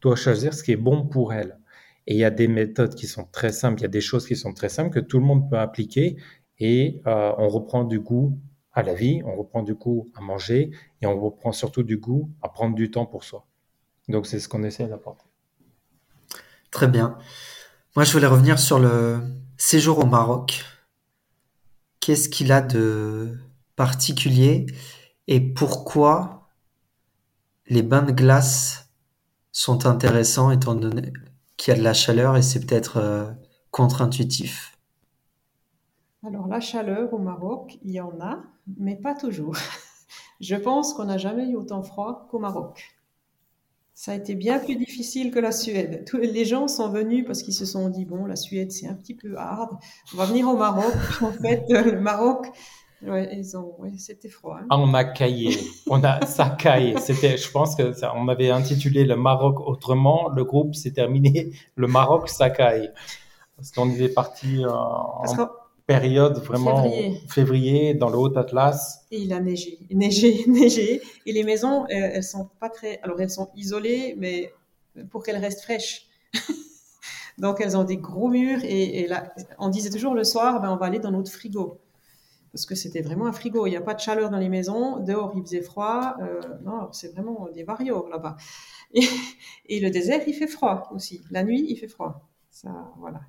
doit choisir ce qui est bon pour elle. Et il y a des méthodes qui sont très simples, il y a des choses qui sont très simples que tout le monde peut appliquer et euh, on reprend du goût à la vie, on reprend du goût à manger et on reprend surtout du goût à prendre du temps pour soi. Donc c'est ce qu'on essaie d'apporter. Très bien. Moi, je voulais revenir sur le séjour au Maroc. Qu'est-ce qu'il a de particulier et pourquoi les bains de glace sont intéressants étant donné qu'il y a de la chaleur et c'est peut-être euh, contre-intuitif. Alors la chaleur au Maroc, il y en a, mais pas toujours. Je pense qu'on n'a jamais eu autant froid qu'au Maroc. Ça a été bien plus difficile que la Suède. Les gens sont venus parce qu'ils se sont dit bon, la Suède c'est un petit peu hard. On va venir au Maroc. En fait, le Maroc, Ouais, ils ont, c'était froid. Hein. Ah, on a caillé, on a, ça. C'était, je pense que ça, on avait intitulé le Maroc autrement. Le groupe s'est terminé, le Maroc ça caille. Parce qu'on était parti. Parce période vraiment février. février. dans le Haut Atlas. Et il a neigé, neigé, neigé. Et les maisons, euh, elles sont pas très, alors elles sont isolées, mais pour qu'elles restent fraîches. Donc elles ont des gros murs et, là, on disait toujours le soir, ben, on va aller dans notre frigo. Parce que c'était vraiment un frigo. Il n'y a pas de chaleur dans les maisons. Dehors, il faisait froid. Euh, non, c'est vraiment des varios là-bas. Et, le désert, il fait froid aussi. La nuit, il fait froid. Ça, voilà.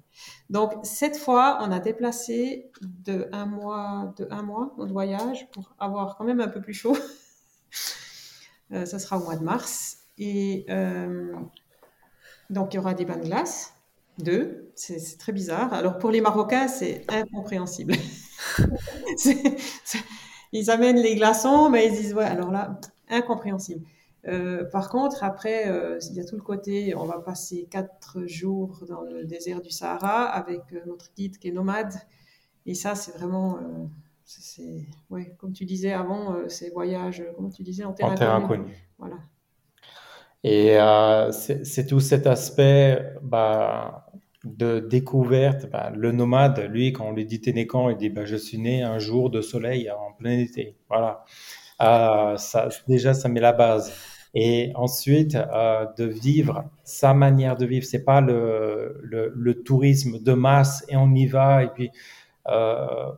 Donc, cette fois, on a déplacé de un mois, de un mois notre voyage pour avoir quand même un peu plus chaud. Euh, ça sera au mois de mars. Et euh, donc, il y aura des bains de glace. Deux. C'est très bizarre. Alors, pour les Marocains, c'est incompréhensible. ils amènent les glaçons, mais ils disent, ouais, alors là, incompréhensible. Euh, par contre, après, euh, il y a tout le côté, on va passer quatre jours dans le désert du Sahara avec euh, notre guide qui est nomade. Et ça, c'est vraiment, c'est, ouais, comme tu disais avant, ces voyages, comme tu disais, en terre, inconnue. Voilà. Et c'est tout cet aspect bah, de découverte. Bah, le nomade, lui, quand on lui dit t'es né quand, il dit bah, je suis né un jour de soleil en plein été. Voilà. ça, déjà, ça met la base et ensuite euh, de vivre sa manière de vivre. C'est pas le, le, tourisme de masse et on y va et puis euh,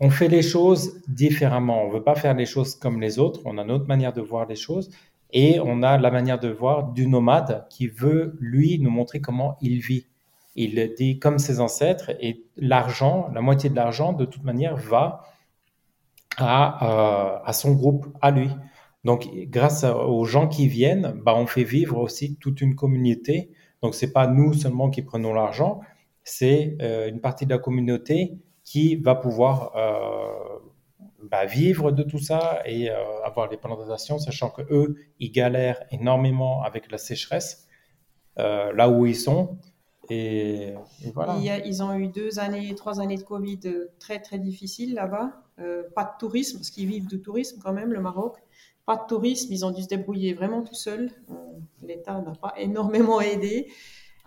on fait les choses différemment. On veut pas faire les choses comme les autres. On a notre manière de voir les choses et on a la manière de voir du nomade qui veut lui nous montrer comment il vit. Il dit comme ses ancêtres et l'argent, la moitié de l'argent de toute manière va à, euh, son groupe, à lui. Donc, grâce aux gens qui viennent, bah, on fait vivre aussi toute une communauté. Donc, c'est pas nous seulement qui prenons l'argent, c'est euh, une partie de la communauté qui va pouvoir euh, bah, vivre de tout ça et avoir les plantations, sachant que eux, ils galèrent énormément avec la sécheresse là où ils sont. Et, voilà. ils ont eu deux années, trois années de Covid très très difficiles là-bas. pas de tourisme, parce qu'ils vivent de tourisme quand même, le Maroc pas de tourisme, ils ont dû se débrouiller vraiment tout seuls. Euh, L'État n'a pas énormément aidé.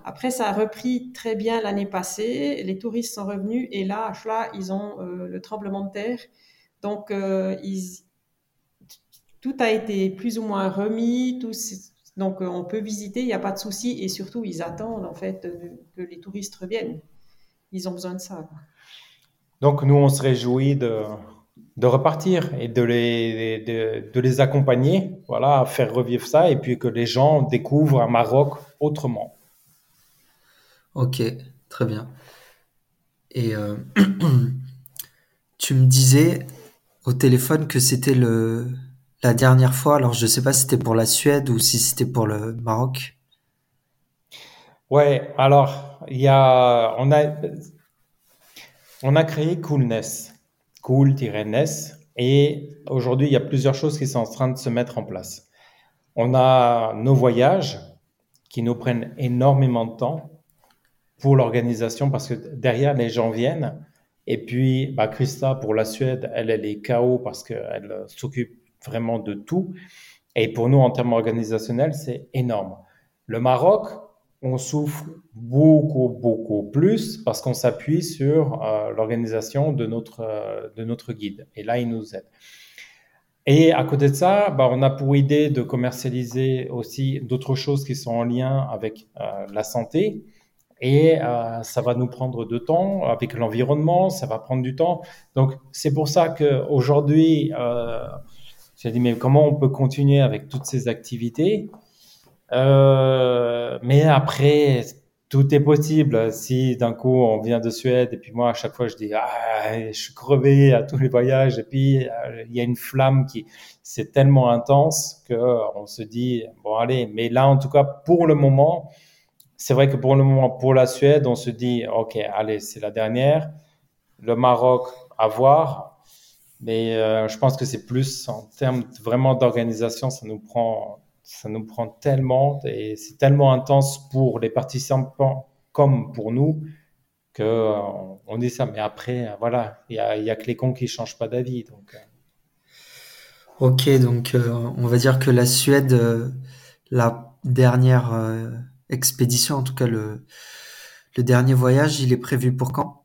Après, ça a repris très bien l'année passée. Les touristes sont revenus et là, là ils ont euh, le tremblement de terre. Donc, euh, tout a été plus ou moins remis. Donc, on peut visiter, il n'y a pas de souci. Et surtout, ils attendent en fait que les touristes reviennent. Ils ont besoin de ça. Donc, nous, on se réjouit de, de repartir et de les, de, les accompagner, voilà, à faire revivre ça et puis que les gens découvrent un Maroc autrement. Ok, très bien. Et euh, tu me disais au téléphone que c'était le la dernière fois. Alors je ne sais pas si c'était pour la Suède ou si c'était pour le Maroc. Ouais, alors il y a on a on a créé Coolness cool-ness. Et aujourd'hui, il y a plusieurs choses qui sont en train de se mettre en place. On a nos voyages qui nous prennent énormément de temps pour l'organisation parce que derrière, les gens viennent. Et puis, bah, Christa, pour la Suède, elle, elle est KO parce qu'elle s'occupe vraiment de tout. Et pour nous, en termes organisationnels, c'est énorme. Le Maroc, on souffre beaucoup, beaucoup plus parce qu'on s'appuie sur euh, l'organisation de notre, euh, de notre guide. Et là, il nous aide. Et à côté de ça, bah, on a pour idée de commercialiser aussi d'autres choses qui sont en lien avec euh, la santé. Et ça va nous prendre de temps avec l'environnement, ça va prendre du temps. Donc, c'est pour ça qu'aujourd'hui, j'ai dit, mais comment on peut continuer avec toutes ces activités? Euh, mais après, tout est possible. Si d'un coup on vient de Suède et puis moi à chaque fois je dis ah je suis crevé à tous les voyages et puis euh, il y a une flamme qui c'est tellement intense que on se dit bon allez. Mais là en tout cas pour le moment, c'est vrai que pour le moment pour la Suède on se dit ok allez c'est la dernière. Le Maroc à voir. Mais euh, je pense que c'est plus en termes vraiment d'organisation, ça nous prend ça nous prend tellement et c'est tellement intense pour les participants comme pour nous que euh, on dit ça. Mais après, euh, voilà, il y a, y a que les cons qui changent pas d'avis. Donc. Euh. Ok, donc on va dire que la Suède, la dernière expédition, en tout cas le, le dernier voyage, il est prévu pour quand?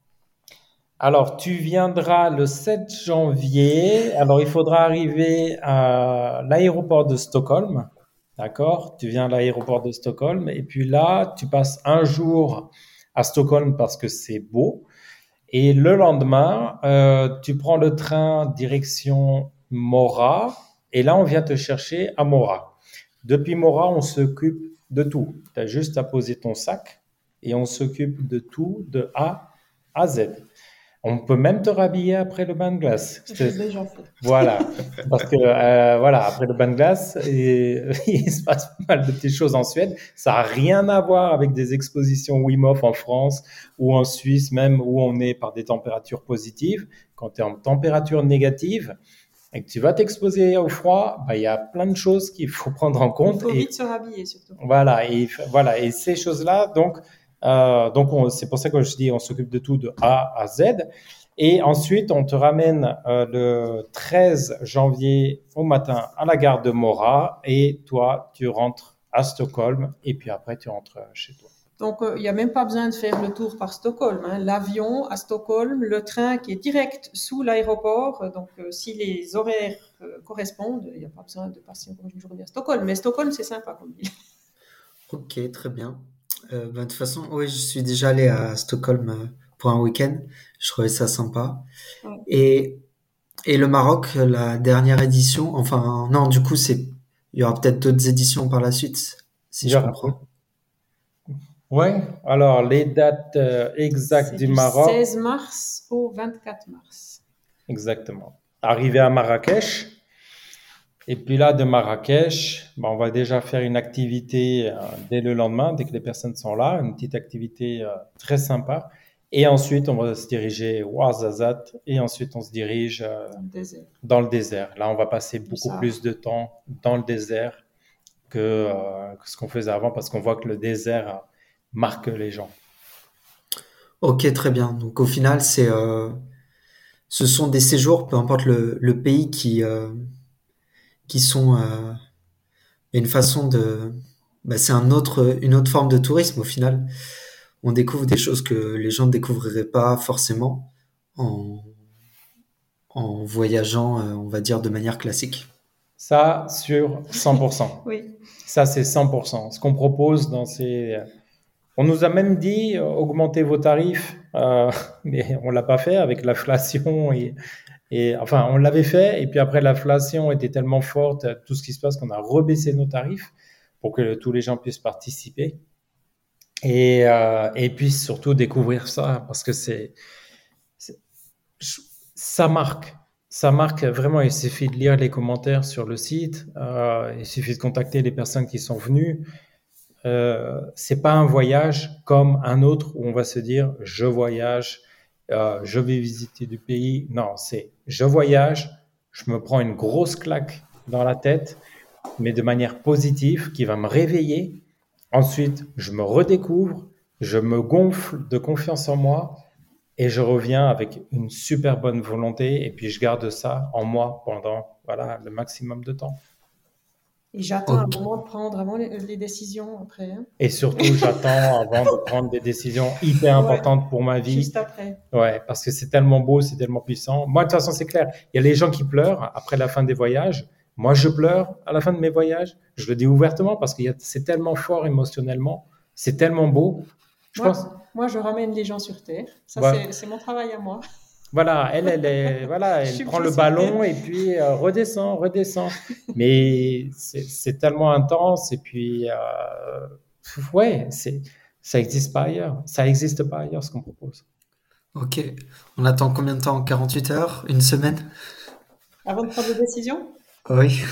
Alors, tu viendras le 7 janvier. Alors, il faudra arriver à l'aéroport de Stockholm. D'accord? Tu viens à l'aéroport de Stockholm. Et puis là, tu passes un jour à Stockholm parce que c'est beau. Et le lendemain, euh, tu prends le train direction Mora. Et là, on vient te chercher à Mora. Depuis Mora, on s'occupe de tout. Tu as juste à poser ton sac et on s'occupe de tout de A à Z. On peut même te rhabiller après le bain de glace. Voilà, parce que euh, voilà, après le bain de glace, et, il se passe pas mal de petites choses en Suède. Ça n'a rien à voir avec des expositions Wim Hof en France ou en Suisse, même où on est par des températures positives. Quand tu es en température négative et que tu vas t'exposer au froid, bah, il y a plein de choses qu'il faut prendre en compte. Il faut vite se rhabiller surtout. Voilà, et voilà, et ces choses-là, donc euh, donc, c'est pour ça que je dis, on s'occupe de tout de A à Z. Et ensuite, on te ramène euh, le 13 janvier au matin à la gare de Mora et toi, tu rentres à Stockholm et puis après, tu rentres chez toi. Donc, euh, il n'y a même pas besoin de faire le tour par Stockholm. Hein. L'avion à Stockholm, le train qui est direct sous l'aéroport. Donc, si les horaires correspondent, il n'y a pas besoin de passer encore une journée à Stockholm. Mais Stockholm, c'est sympa comme ville. Ok, très bien. Euh, bah, de toute façon, oui, je suis déjà allé à Stockholm euh, pour un week-end. Je trouvais ça sympa. Et, et le Maroc, la dernière édition, enfin, non, du coup, c'est, il y aura peut-être d'autres éditions par la suite, si je comprends. Ouais, alors les dates euh, exactes du, du Maroc. 16 mars au 24 mars. Exactement. Arrivé à Marrakech, et puis là, de Marrakech, ben, on va déjà faire une activité euh, dès le lendemain, dès que les personnes sont là, une petite activité euh, très sympa. Et ensuite, on va se diriger à Ouarzazate et ensuite on se dirige euh, dans, le désert. Là, on va passer beaucoup plus de temps dans le désert que, que ce qu'on faisait avant parce qu'on voit que le désert marque les gens. Ok, très bien. Donc au final, c'est, ce sont des séjours, peu importe le, le pays qui qui sont euh, une façon de bah, c'est un autre une autre forme de tourisme au final. On découvre des choses que les gens ne découvriraient pas forcément en, en voyageant euh, on va dire de manière classique. Ça sur 100% oui. Ça c'est 100% ce qu'on propose dans ces on nous a même dit euh, augmentez vos tarifs, euh, mais on l'a pas fait avec l'inflation et, et enfin, on l'avait fait, et puis après, l'inflation était tellement forte, tout ce qui se passe, qu'on a rebaissé nos tarifs pour que tous les gens puissent participer. Et, euh, et puis surtout découvrir ça, parce que c'est, ça marque. Ça marque vraiment, il suffit de lire les commentaires sur le site, euh, il suffit de contacter les personnes qui sont venues. Euh, c'est pas un voyage comme un autre où on va se dire je voyage, euh, je vais visiter du pays. Non, c'est je voyage, je me prends une grosse claque dans la tête, mais de manière positive, qui va me réveiller. Ensuite, je me redécouvre, je me gonfle de confiance en moi et je reviens avec une super bonne volonté et puis je garde ça en moi pendant voilà le maximum de temps. Et j'attends un moment de prendre vraiment les, décisions après. Hein. Et surtout, j'attends avant de prendre des décisions hyper importantes pour ma vie. Juste après. Ouais, parce que c'est tellement beau, c'est tellement puissant. Moi, de toute façon, c'est clair. Il y a les gens qui pleurent après la fin des voyages. Moi, je pleure à la fin de mes voyages. Je le dis ouvertement parce que c'est tellement fort émotionnellement. C'est tellement beau. Je moi, pense... moi, je ramène les gens sur Terre. Ça, c'est mon travail à moi. Voilà, elle, elle, est, voilà, elle prend le ballon et puis euh, redescend, redescend. Mais c'est tellement intense et puis, euh, ouais, ça n'existe pas ailleurs. Ça n'existe pas ailleurs ce qu'on propose. Ok. On attend combien de temps? 48 heures? Une semaine? Avant de prendre des décisions? Oui.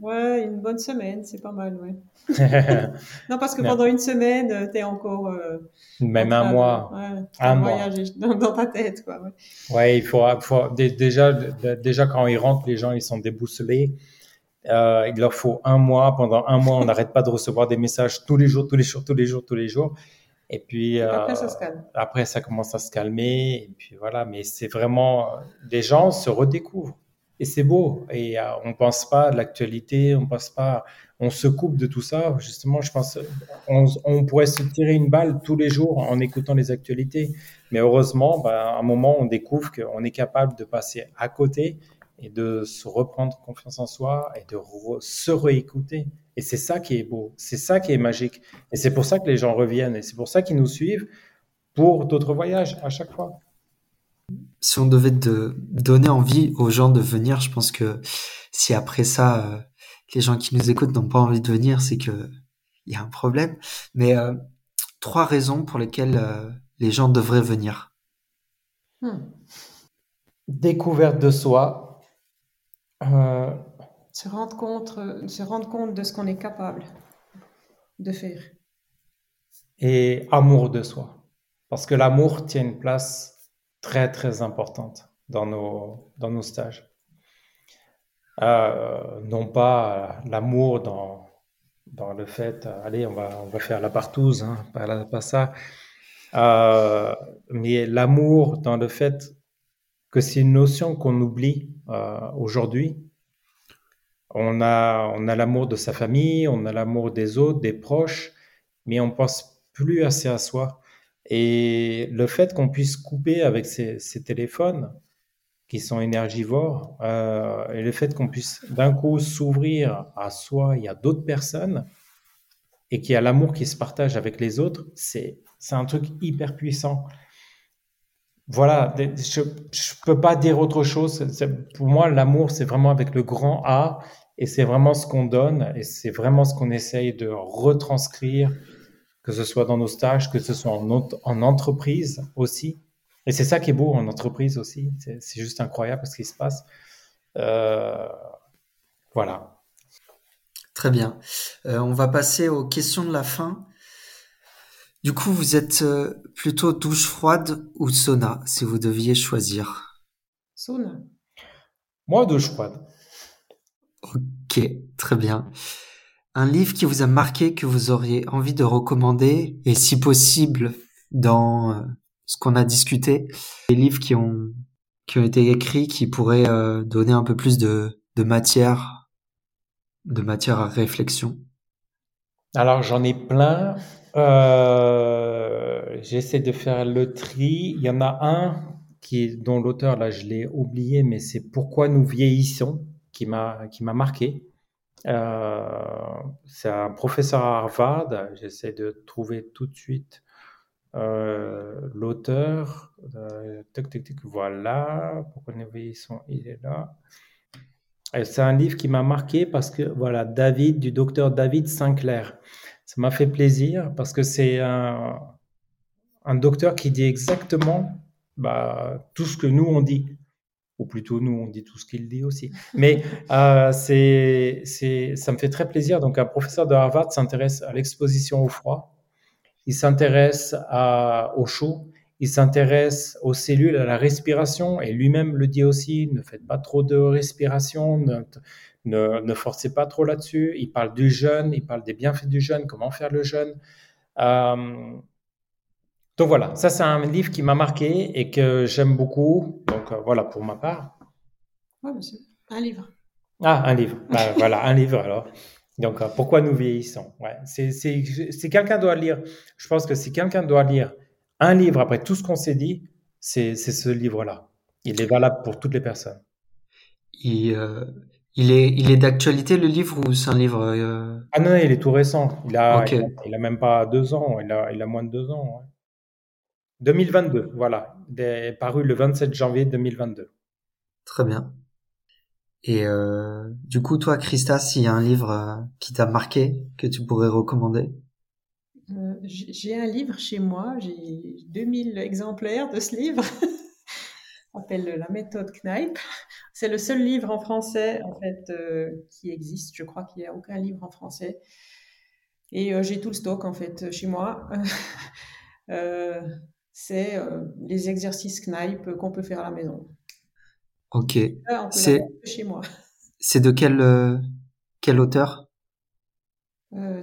Ouais, une bonne semaine, c'est pas mal, ouais. non, parce que pendant une semaine, euh, tu es encore. Euh, Même un mois. un mois. Dans, ta tête, quoi. Ouais, il faut, déjà, déjà, quand ils rentrent, les gens, ils sont déboussolés. Euh, il leur faut un mois. Pendant un mois, on n'arrête pas de recevoir des messages tous les jours, tous les jours, tous les jours, tous les jours. Et puis après, ça se calme. Après, ça commence à se calmer. Et puis voilà, mais c'est vraiment les gens se redécouvrent. Et c'est beau. Et euh, on pense pas à l'actualité, on pense pas, on se coupe de tout ça. Justement, je pense, on, pourrait se tirer une balle tous les jours en écoutant les actualités. Mais heureusement, bah, à un moment, on découvre qu'on est capable de passer à côté et de se reprendre confiance en soi et de se réécouter. Et c'est ça qui est beau, c'est ça qui est magique. Et c'est pour ça que les gens reviennent et c'est pour ça qu'ils nous suivent pour d'autres voyages à chaque fois. Si on devait de donner envie aux gens de venir, je pense que si après ça, euh, les gens qui nous écoutent n'ont pas envie de venir, c'est que il y a un problème. Mais euh, trois raisons pour lesquelles euh, les gens devraient venir. Hmm. Découverte de soi, euh, se, rendre compte, se rendre compte de ce qu'on est capable de faire. Et amour de soi. Parce que l'amour tient une place très très importante dans nos, dans nos stages. Euh, non pas l'amour dans, dans le fait, allez, on va, on va faire la partouze, hein, pas, pas, ça, euh, mais l'amour dans le fait que c'est une notion qu'on oublie euh, aujourd'hui. On a, on a l'amour de sa famille, on a l'amour des autres, des proches, mais on pense plus assez à soi. Et le fait qu'on puisse couper avec ces, téléphones qui sont énergivores, euh, et le fait qu'on puisse d'un coup s'ouvrir à soi et à d'autres personnes, et qu'il y a l'amour qui se partage avec les autres, c'est un truc hyper puissant voilà, je ne peux pas dire autre chose. Pour moi, l'amour, c'est vraiment avec le grand A et c'est vraiment ce qu'on donne et c'est vraiment ce qu'on essaye de retranscrire, que ce soit dans nos stages, que ce soit en, en entreprise aussi. Et c'est ça qui est beau en entreprise aussi. C'est juste incroyable ce qui se passe. Euh, voilà. Très bien. Euh, on va passer aux questions de la fin. Du coup, vous êtes euh, plutôt douche froide ou sauna, si vous deviez choisir? Sauna. Moi, douche froide. Ok, très bien. Un livre qui vous a marqué, que vous auriez envie de recommander, et si possible, dans euh, ce qu'on a discuté, des livres qui ont, qui ont été écrits, qui pourraient euh, donner un peu plus de, matière, de matière à réflexion. Alors, j'en ai plein. Euh, j'essaie de faire le tri. Il y en a un qui dont l'auteur, là, je l'ai oublié, mais c'est Pourquoi nous vieillissons, qui m'a marqué. Euh, c'est un professeur à Harvard. J'essaie de trouver tout de suite euh, l'auteur. voilà. Pourquoi vieillissons, il est là. C'est un livre qui m'a marqué parce que, voilà, David, du docteur David Sinclair. Ça m'a fait plaisir parce que c'est un, un, docteur qui dit exactement bah, tout ce que nous on dit. Ou plutôt, nous, on dit tout ce qu'il dit aussi. Mais euh, c'est, c'est, ça me fait très plaisir. Donc, un professeur de Harvard s'intéresse à l'exposition au froid. Il s'intéresse au chaud. Il s'intéresse aux cellules, à la respiration. Et lui-même le dit aussi, ne faites pas trop de respiration. Ne, ne, forcez pas trop là-dessus. Il parle du jeûne, il parle des bienfaits du jeûne, comment faire le jeûne. Euh, donc voilà, ça c'est un livre qui m'a marqué et que j'aime beaucoup. Donc euh, voilà pour ma part. Oui, monsieur. Un livre. Ah, un livre. Bah, voilà, un livre alors. Donc, euh, pourquoi nous vieillissons? Ouais. C'est quelqu'un doit lire. Je pense que si quelqu'un doit lire un livre après tout ce qu'on s'est dit, c'est ce livre-là. Il est valable pour toutes les personnes. Et il est, il est d'actualité le livre ou c'est un livre euh, Ah non, il est tout récent. Il a, il, a, même pas deux ans. Il a, il a moins de deux ans. 2022, voilà. Il est paru le 27 janvier 2022. Très bien. Et euh, du coup, toi, Christa, s'il y a un livre euh, qui t'a marqué, que tu pourrais recommander? J'ai un livre chez moi. J'ai 2000 exemplaires de ce livre. s'appelle La méthode Knipe. C'est le seul livre en français en fait euh, qui existe. Je crois qu'il n'y a aucun livre en français. Et euh, j'ai tout le stock en fait chez moi. Euh, c'est les exercices Knipe qu'on peut faire à la maison. Ok. c'est chez moi. C'est de quel quel auteur?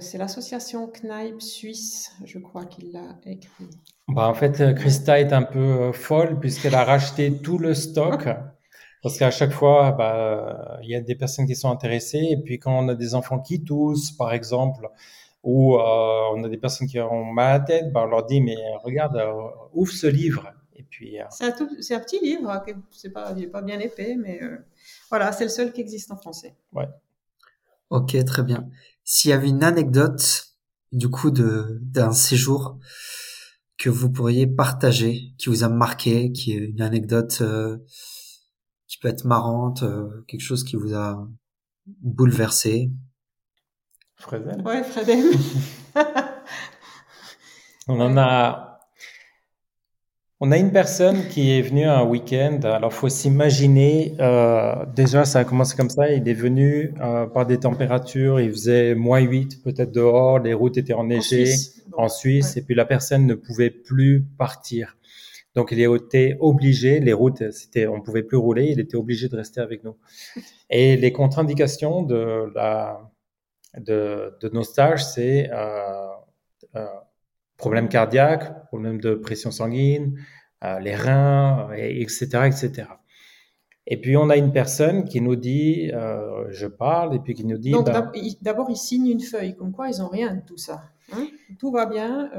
C'est l'association Knipe Suisse, je crois qu'il l'a écrit. Bah, en fait, Christa est un peu folle puisqu'elle a racheté tout le stock. Parce qu'à chaque fois, bah, il y a des personnes qui sont intéressées. Et puis quand on a des enfants qui toussent, par exemple, ou euh, on a des personnes qui ont mal à la tête, bah, on leur dit, mais regarde, euh, ouvre ce livre. Et puis. Euh, c'est un, un, petit livre, hein, c'est pas, il n'est pas bien épais, mais voilà, c'est le seul qui existe en français. Ouais. Ok, très bien. S'il y avait une anecdote, du coup, de d'un séjour que vous pourriez partager, qui vous a marqué, qui est une anecdote qui peut être marrante, quelque chose qui vous a bouleversé, Fredem. Ouais, Fredem. on en a. On a une personne qui est venue un week-end. Alors, faut s'imaginer. Euh, déjà, ça a commencé comme ça. Il est venu euh, par des températures. Il faisait moins 8 peut-être dehors. Les routes étaient enneigées en Suisse. Et puis la personne ne pouvait plus partir. Donc, il était obligé. Les routes, c'était, on pouvait plus rouler. Il était obligé de rester avec nous. Et les contre-indications de la de, nos stages, c'est euh, euh, problème cardiaque, problème de pression sanguine, euh, les reins, etc., etc. Et puis on a une personne qui nous dit, je parle, et puis qui nous dit. Donc bah d'abord ils signent une feuille, comme quoi ils n'ont rien de tout ça. Hein. tout va bien,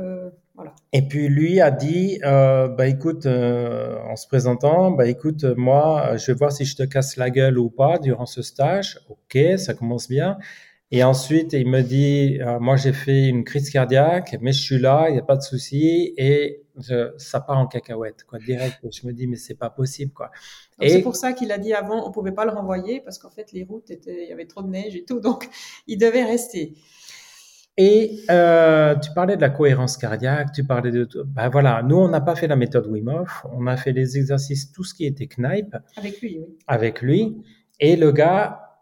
voilà. Et puis lui a dit, bah écoute, en se présentant, bah écoute, moi, je vais voir si je te casse la gueule ou pas durant ce stage. Ok, ça commence bien. Et ensuite, il me dit, euh, moi j'ai fait une crise cardiaque, mais je suis là, il n'y a pas de souci, et ça part en cacahuète, quoi, direct. je me dis, mais c'est pas possible, quoi. Et c'est pour ça qu'il a dit avant, on pouvait pas le renvoyer parce qu'en fait les routes étaient, il y avait trop de neige et tout, donc il devait rester. Et euh, tu parlais de la cohérence cardiaque, tu parlais de tout. Ben voilà, nous on n'a pas fait la méthode Wim Hof, on a fait les exercices, tout ce qui était knipe. Avec lui, oui. Avec lui, et le gars,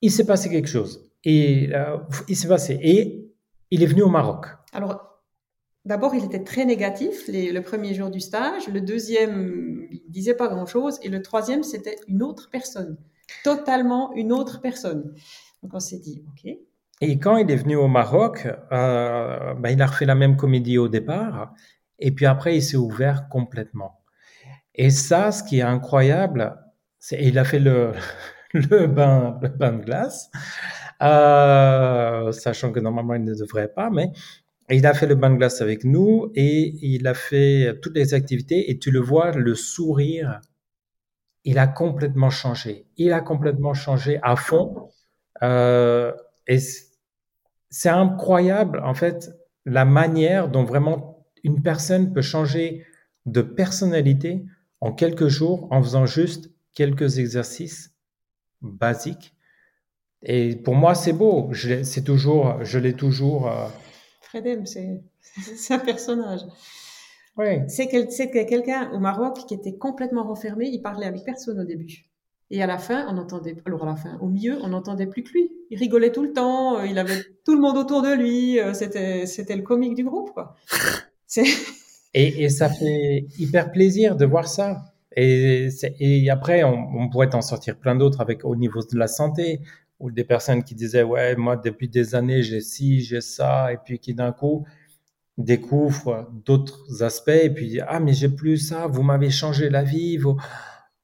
il s'est passé quelque chose. Et euh, il s'est passé. Et il est venu au Maroc. Alors, d'abord, il était très négatif le premier jour du stage. Le deuxième, il disait pas grand-chose. Et le troisième, c'était une autre personne. Totalement une autre personne. Donc, on s'est dit, OK. Et quand il est venu au Maroc, euh, ben, il a refait la même comédie au départ. Et puis après, il s'est ouvert complètement. Et ça, ce qui est incroyable, c'est il a fait le, le, bain, le bain de glace. Euh, sachant que normalement il ne devrait pas, mais il a fait le bain de glace avec nous et il a fait toutes les activités et tu le vois, le sourire, il a complètement changé. Il a complètement changé à fond. Euh, et c'est incroyable, en fait, la manière dont vraiment une personne peut changer de personnalité en quelques jours en faisant juste quelques exercices basiques et pour moi, c'est beau. Je c'est toujours, je l'ai toujours. Euh... Fredem, c'est un personnage. Oui. C'est quelqu'un au Maroc qui était complètement renfermé. Il parlait avec personne au début. Et à la fin, on entendait, alors à la fin, au milieu, on n'entendait plus que lui. Il rigolait tout le temps. Euh, il avait tout le monde autour de lui. Euh, c'était, c'était le comique du groupe, quoi. Et, et ça fait hyper plaisir de voir ça. Et, et après, on, on pourrait en sortir plein d'autres avec au niveau de la santé, ou des personnes qui disaient ouais moi depuis des années j'ai ci j'ai ça et puis qui d'un coup découvrent d'autres aspects et puis ah mais j'ai plus ça vous m'avez changé la vie vous...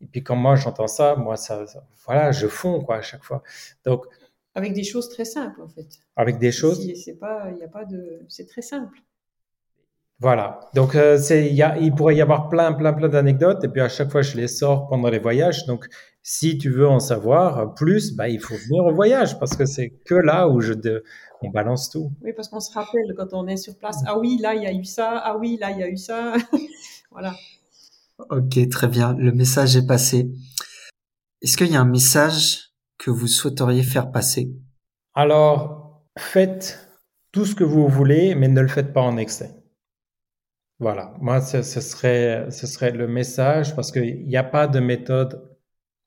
et puis quand moi j'entends ça moi ça, voilà je fonds quoi à chaque fois donc avec des choses très simples en fait avec des choses c'est pas il y a pas de c'est très simple voilà. Donc, euh, c'est, il, pourrait y avoir plein, plein, plein d'anecdotes. Et puis, à chaque fois, je les sors pendant les voyages. Donc, si tu veux en savoir plus, bah, il faut venir au voyage parce que c'est que là où je on balance tout. Oui, parce qu'on se rappelle quand on est sur place. Ah oui, là, il y a eu ça. Ah oui, là, il y a eu ça. voilà. Ok, très bien. Le message est passé. Est-ce qu'il y a un message que vous souhaiteriez faire passer? Alors, faites tout ce que vous voulez, mais ne le faites pas en excès. Voilà, moi, ce, serait, ce serait le message parce qu'il n'y a pas de méthode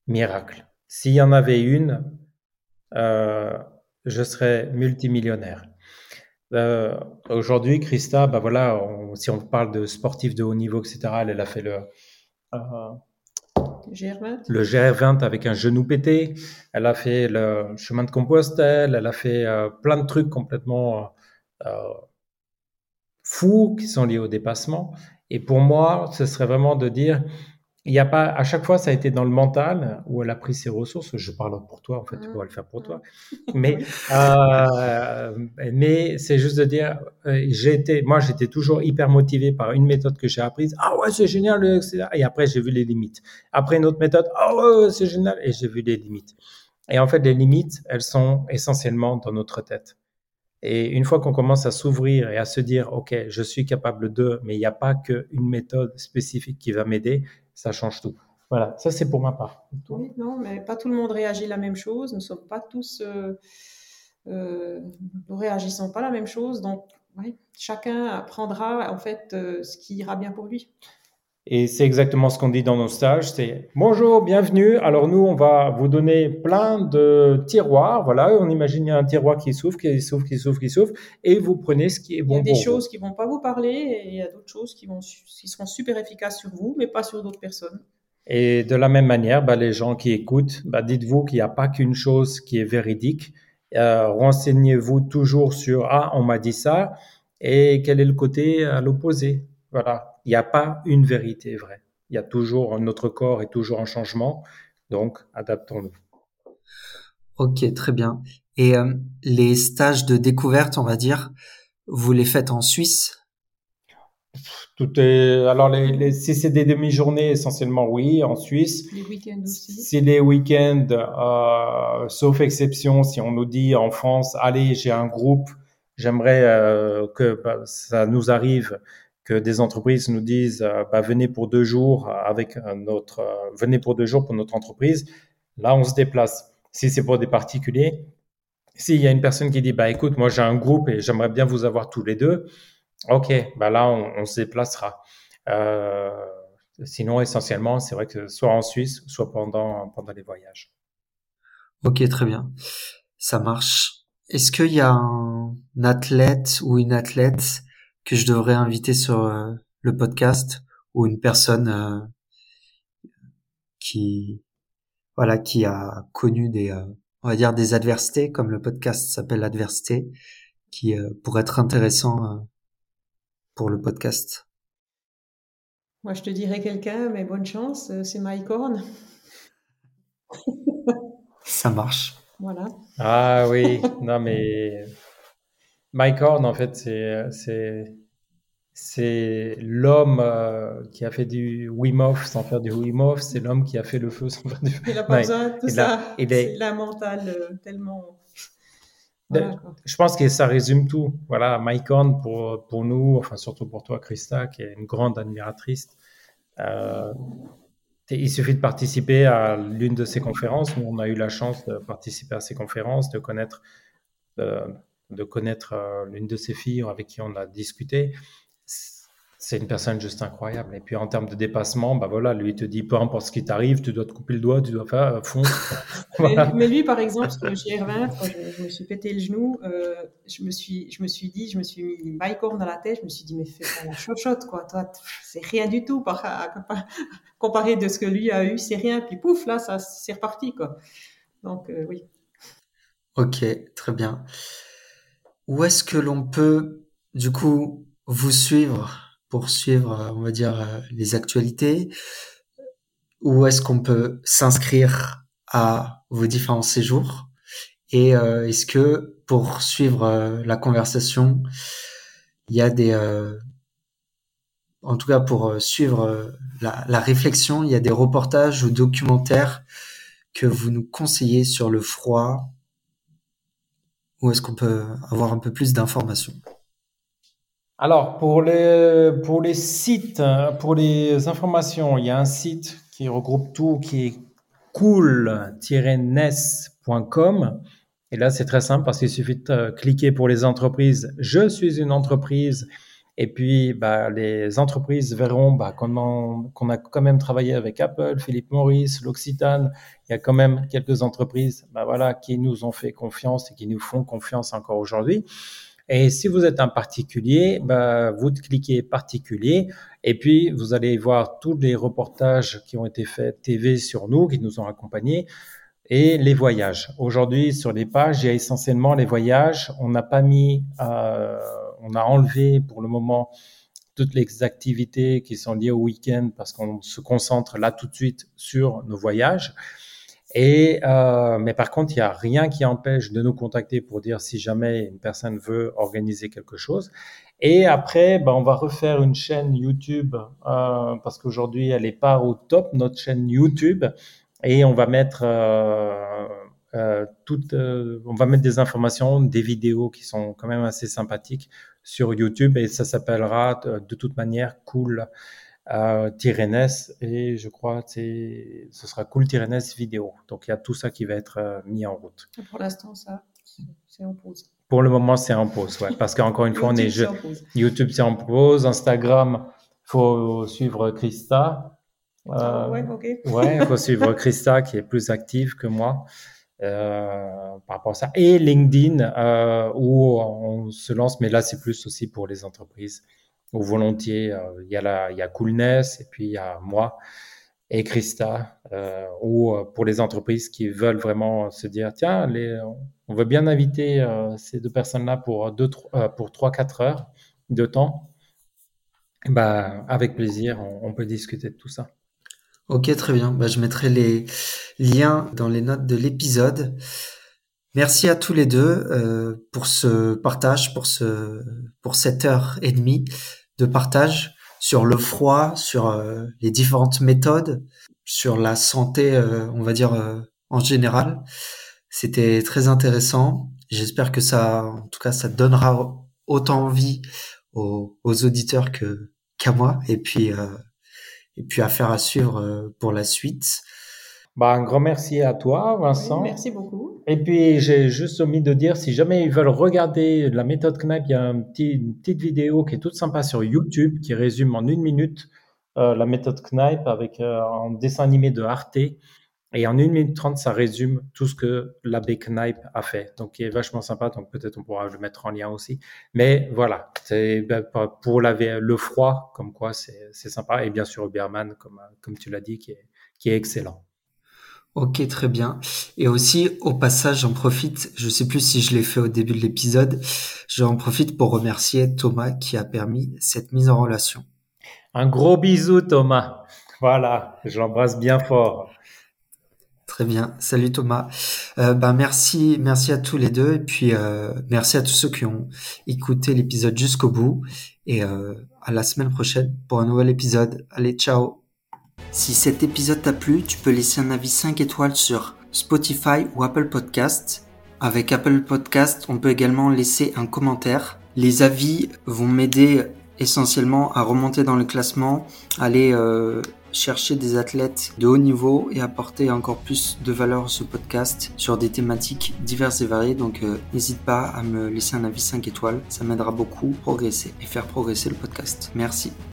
miracle. S'il y en avait une, euh, je serais multimillionnaire. Euh, aujourd'hui, Christa, bah voilà, si on parle de sportifs de haut niveau, etc., elle, a fait le, euh, GR20. le GR20 avec un genou pété. Elle a fait le chemin de Compostelle. Elle a fait plein de trucs complètement fous qui sont liés au dépassement. Et pour moi, ce serait vraiment de dire, il n'y a pas, à chaque fois, ça a été dans le mental où elle a pris ses ressources. Je parle pour toi, en fait, tu mmh. pourras le faire pour toi. Mmh. Mais, euh, mais c'est juste de dire, euh, j'ai été, moi, j'étais toujours hyper motivé par une méthode que j'ai apprise. Ah ouais, c'est génial, etc. Et après, j'ai vu les limites. Après, une autre méthode. Ah ouais, c'est génial. Et j'ai vu les limites. Et en fait, les limites, elles sont essentiellement dans notre tête. Et une fois qu'on commence à s'ouvrir et à se dire, OK, je suis capable de, mais il n'y a pas qu'une méthode spécifique qui va m'aider, ça change tout. Voilà, ça c'est pour ma part. Oui, non, mais pas tout le monde réagit la même chose. Nous ne sommes pas tous, euh, euh, nous réagissons pas la même chose. Donc, chacun apprendra en fait euh, ce qui ira bien pour lui. Et c'est exactement ce qu'on dit dans nos stages, c'est bonjour, bienvenue. Alors nous, on va vous donner plein de tiroirs. Voilà, on imagine un tiroir qui s'ouvre, qui s'ouvre, qui s'ouvre, qui s'ouvre, et vous prenez ce qui est bon. Il y a des choses qui vont pas vous parler, et il y a d'autres choses qui vont, qui seront super efficaces sur vous, mais pas sur d'autres personnes. Et de la même manière, bah, les gens qui écoutent, bah, dites-vous qu'il n'y a pas qu'une chose qui est véridique. Euh, renseignez-vous toujours sur ah, on m'a dit ça, et quel est le côté à l'opposé. Voilà, il n'y a pas une vérité vraie. Il y a toujours, notre corps est toujours en changement. Donc, adaptons-nous. Ok, très bien. Et euh, les stages de découverte, on va dire, vous les faites en Suisse? Tout est. Alors, les, si c'est des demi-journées, essentiellement, oui, en Suisse. Les week-ends aussi. Si les week-ends, euh, sauf exception, si on nous dit en France, allez, j'ai un groupe, j'aimerais euh, que bah, ça nous arrive des entreprises nous disent euh, bah, venez pour deux jours avec notre euh, venez pour deux jours pour notre entreprise. Là, on se déplace. Si c'est pour des particuliers, s'il y a une personne qui dit bah écoute, moi j'ai un groupe et j'aimerais bien vous avoir tous les deux, ok, bah là on, se déplacera. Euh, sinon, essentiellement, c'est vrai que soit en Suisse, soit pendant pendant les voyages. Ok, très bien, ça marche. Est-ce qu'il y a un athlète ou une athlète que je devrais inviter sur euh, le podcast ou une personne euh, qui voilà qui a connu des euh, on va dire des adversités comme le podcast s'appelle l'adversité qui pourrait être intéressant pour le podcast. Moi je te dirais quelqu'un mais bonne chance c'est Mike Horn. Ça marche. Voilà. Ah oui, non mais Mike Horn, en fait, c'est c'est l'homme euh, qui a fait du Wim Hof sans faire du Wim Hof, c'est l'homme qui a fait le feu sans faire du Il a pas besoin de tout ça. C'est la mentale euh, tellement. je pense que ça résume tout. Voilà, Mike Horn pour, pour nous, enfin surtout pour toi, Christa, qui est une grande admiratrice. Euh, il suffit de participer à l'une de ses conférences. Nous, on a eu la chance de participer à ces conférences, de connaître de connaître euh, l'une de ses filles avec qui on a discuté. C'est une personne juste incroyable. Et puis en termes de dépassement, bah voilà, lui il te dit peu importe ce qui t'arrive, tu dois te couper le doigt, tu dois faire euh, fond. mais, lui, par exemple, j'y revint, quand je, me suis pété le genou, euh, je me suis, je me suis dit, je me suis mis bicorn dans la tête, je me suis dit mais fais pas la chochotte quoi, toi c'est rien du tout par, comparé de ce que lui a eu, c'est rien. Puis pouf là, ça c'est reparti quoi. Donc oui. Ok, très bien. Où est-ce que l'on peut, du coup, vous suivre pour suivre, euh, on va dire, euh, les actualités? Où est-ce qu'on peut s'inscrire à vos différents séjours? Et euh, est-ce que pour suivre la conversation, il y a des, en tout cas pour suivre la, réflexion, il y a des reportages ou documentaires que vous nous conseillez sur le froid où est-ce qu'on peut avoir un peu plus d'informations? Alors, pour les, pour les sites, pour les informations, il y a un site qui regroupe tout, qui est cool-ness.com. Et là, c'est très simple parce qu'il suffit de euh, cliquer pour les entreprises. Je suis une entreprise et puis, bah, les entreprises verront bah, qu'on a quand même travaillé avec Apple, Philippe Maurice, l'Occitane. Il y a quand même quelques entreprises bah, voilà, qui nous ont fait confiance et qui nous font confiance encore aujourd'hui. Et si vous êtes un particulier, bah, vous cliquez particulier et puis vous allez voir tous les reportages qui ont été faits TV sur nous, qui nous ont accompagnés et les voyages. Aujourd'hui, sur les pages, il y a essentiellement les voyages. On n'a pas mis, euh, on a enlevé pour le moment toutes les activités qui sont liées au week-end parce qu'on se concentre là tout de suite sur nos voyages. Et euh, mais par contre, il n'y a rien qui empêche de nous contacter pour dire si jamais une personne veut organiser quelque chose. Et après, ben, on va refaire une chaîne YouTube euh, parce qu'aujourd'hui, elle n'est pas au top, notre chaîne YouTube. Et on va mettre euh, euh, euh, on va mettre des informations, des vidéos qui sont quand même assez sympathiques sur YouTube et ça s'appellera de, toute manière Cool euh, et je crois que ce sera Cool Tirenes vidéo. Donc il y a tout ça qui va être euh, mis en route. Pour l'instant, ça, c'est en pause. Pour le moment, c'est en pause, ouais, parce qu'encore une fois, on est, je... YouTube, c'est en pause, Instagram, faut suivre Christa. Euh, ouais, ok. ouais, faut suivre Christa qui est plus active que moi. Euh, par rapport à ça. Et LinkedIn, euh, où on se lance, mais là, c'est plus aussi pour les entreprises. Ou volontiers, euh, il y a y a Coolness, et puis il y a moi et Christa, euh, ou euh, pour les entreprises qui veulent vraiment se dire, tiens, on veut bien inviter ces deux personnes-là pour deux, pour trois, quatre heures de temps. Bah, avec plaisir, on peut discuter de tout ça. Ok, très bien. Bah, je mettrai les liens dans les notes de l'épisode. Merci à tous les deux euh, pour ce partage, pour ce pour cette heure et demie de partage sur le froid, sur euh, les différentes méthodes, sur la santé, euh, on va dire en général. C'était très intéressant. J'espère que ça, en tout cas, ça donnera autant envie aux, aux auditeurs que qu'à moi. Et puis et puis affaire à suivre euh, pour la suite. Bah, un grand merci à toi, Vincent. merci beaucoup. Et puis, j'ai juste omis de dire, si jamais ils veulent regarder la méthode Knipe, il y a un petit, une petite vidéo qui est toute sympa sur YouTube qui résume en une minute euh, la méthode Knipe avec euh, un dessin animé de Arte. Et en 1 minute 30, ça résume tout ce que l'abbé Knipe a fait. Donc, il est vachement sympa. Donc, peut-être on pourra le mettre en lien aussi. Mais voilà, c'est ben, pour laver le froid, comme quoi c'est sympa. Et bien sûr, Uberman, comme, comme tu l'as dit, qui est, qui est excellent. Ok, très bien. Et aussi, au passage, j'en profite, je sais plus si je l'ai fait au début de l'épisode, j'en profite pour remercier Thomas qui a permis cette mise en relation. Un gros bisou, Thomas. Voilà, je l'embrasse bien fort. Très bien. Salut Thomas. Euh, ben merci, merci à tous les deux et puis euh, merci à tous ceux qui ont écouté l'épisode jusqu'au bout et euh, à la semaine prochaine pour un nouvel épisode. Allez, ciao. Si cet épisode t'a plu, tu peux laisser un avis 5 étoiles sur Spotify ou Apple Podcast. Avec Apple Podcast, on peut également laisser un commentaire. Les avis vont m'aider essentiellement à remonter dans le classement, aller chercher des athlètes de haut niveau et apporter encore plus de valeur à ce podcast sur des thématiques diverses et variées. Donc euh, n'hésite pas à me laisser un avis 5 étoiles, ça m'aidera beaucoup à progresser et faire progresser le podcast. Merci.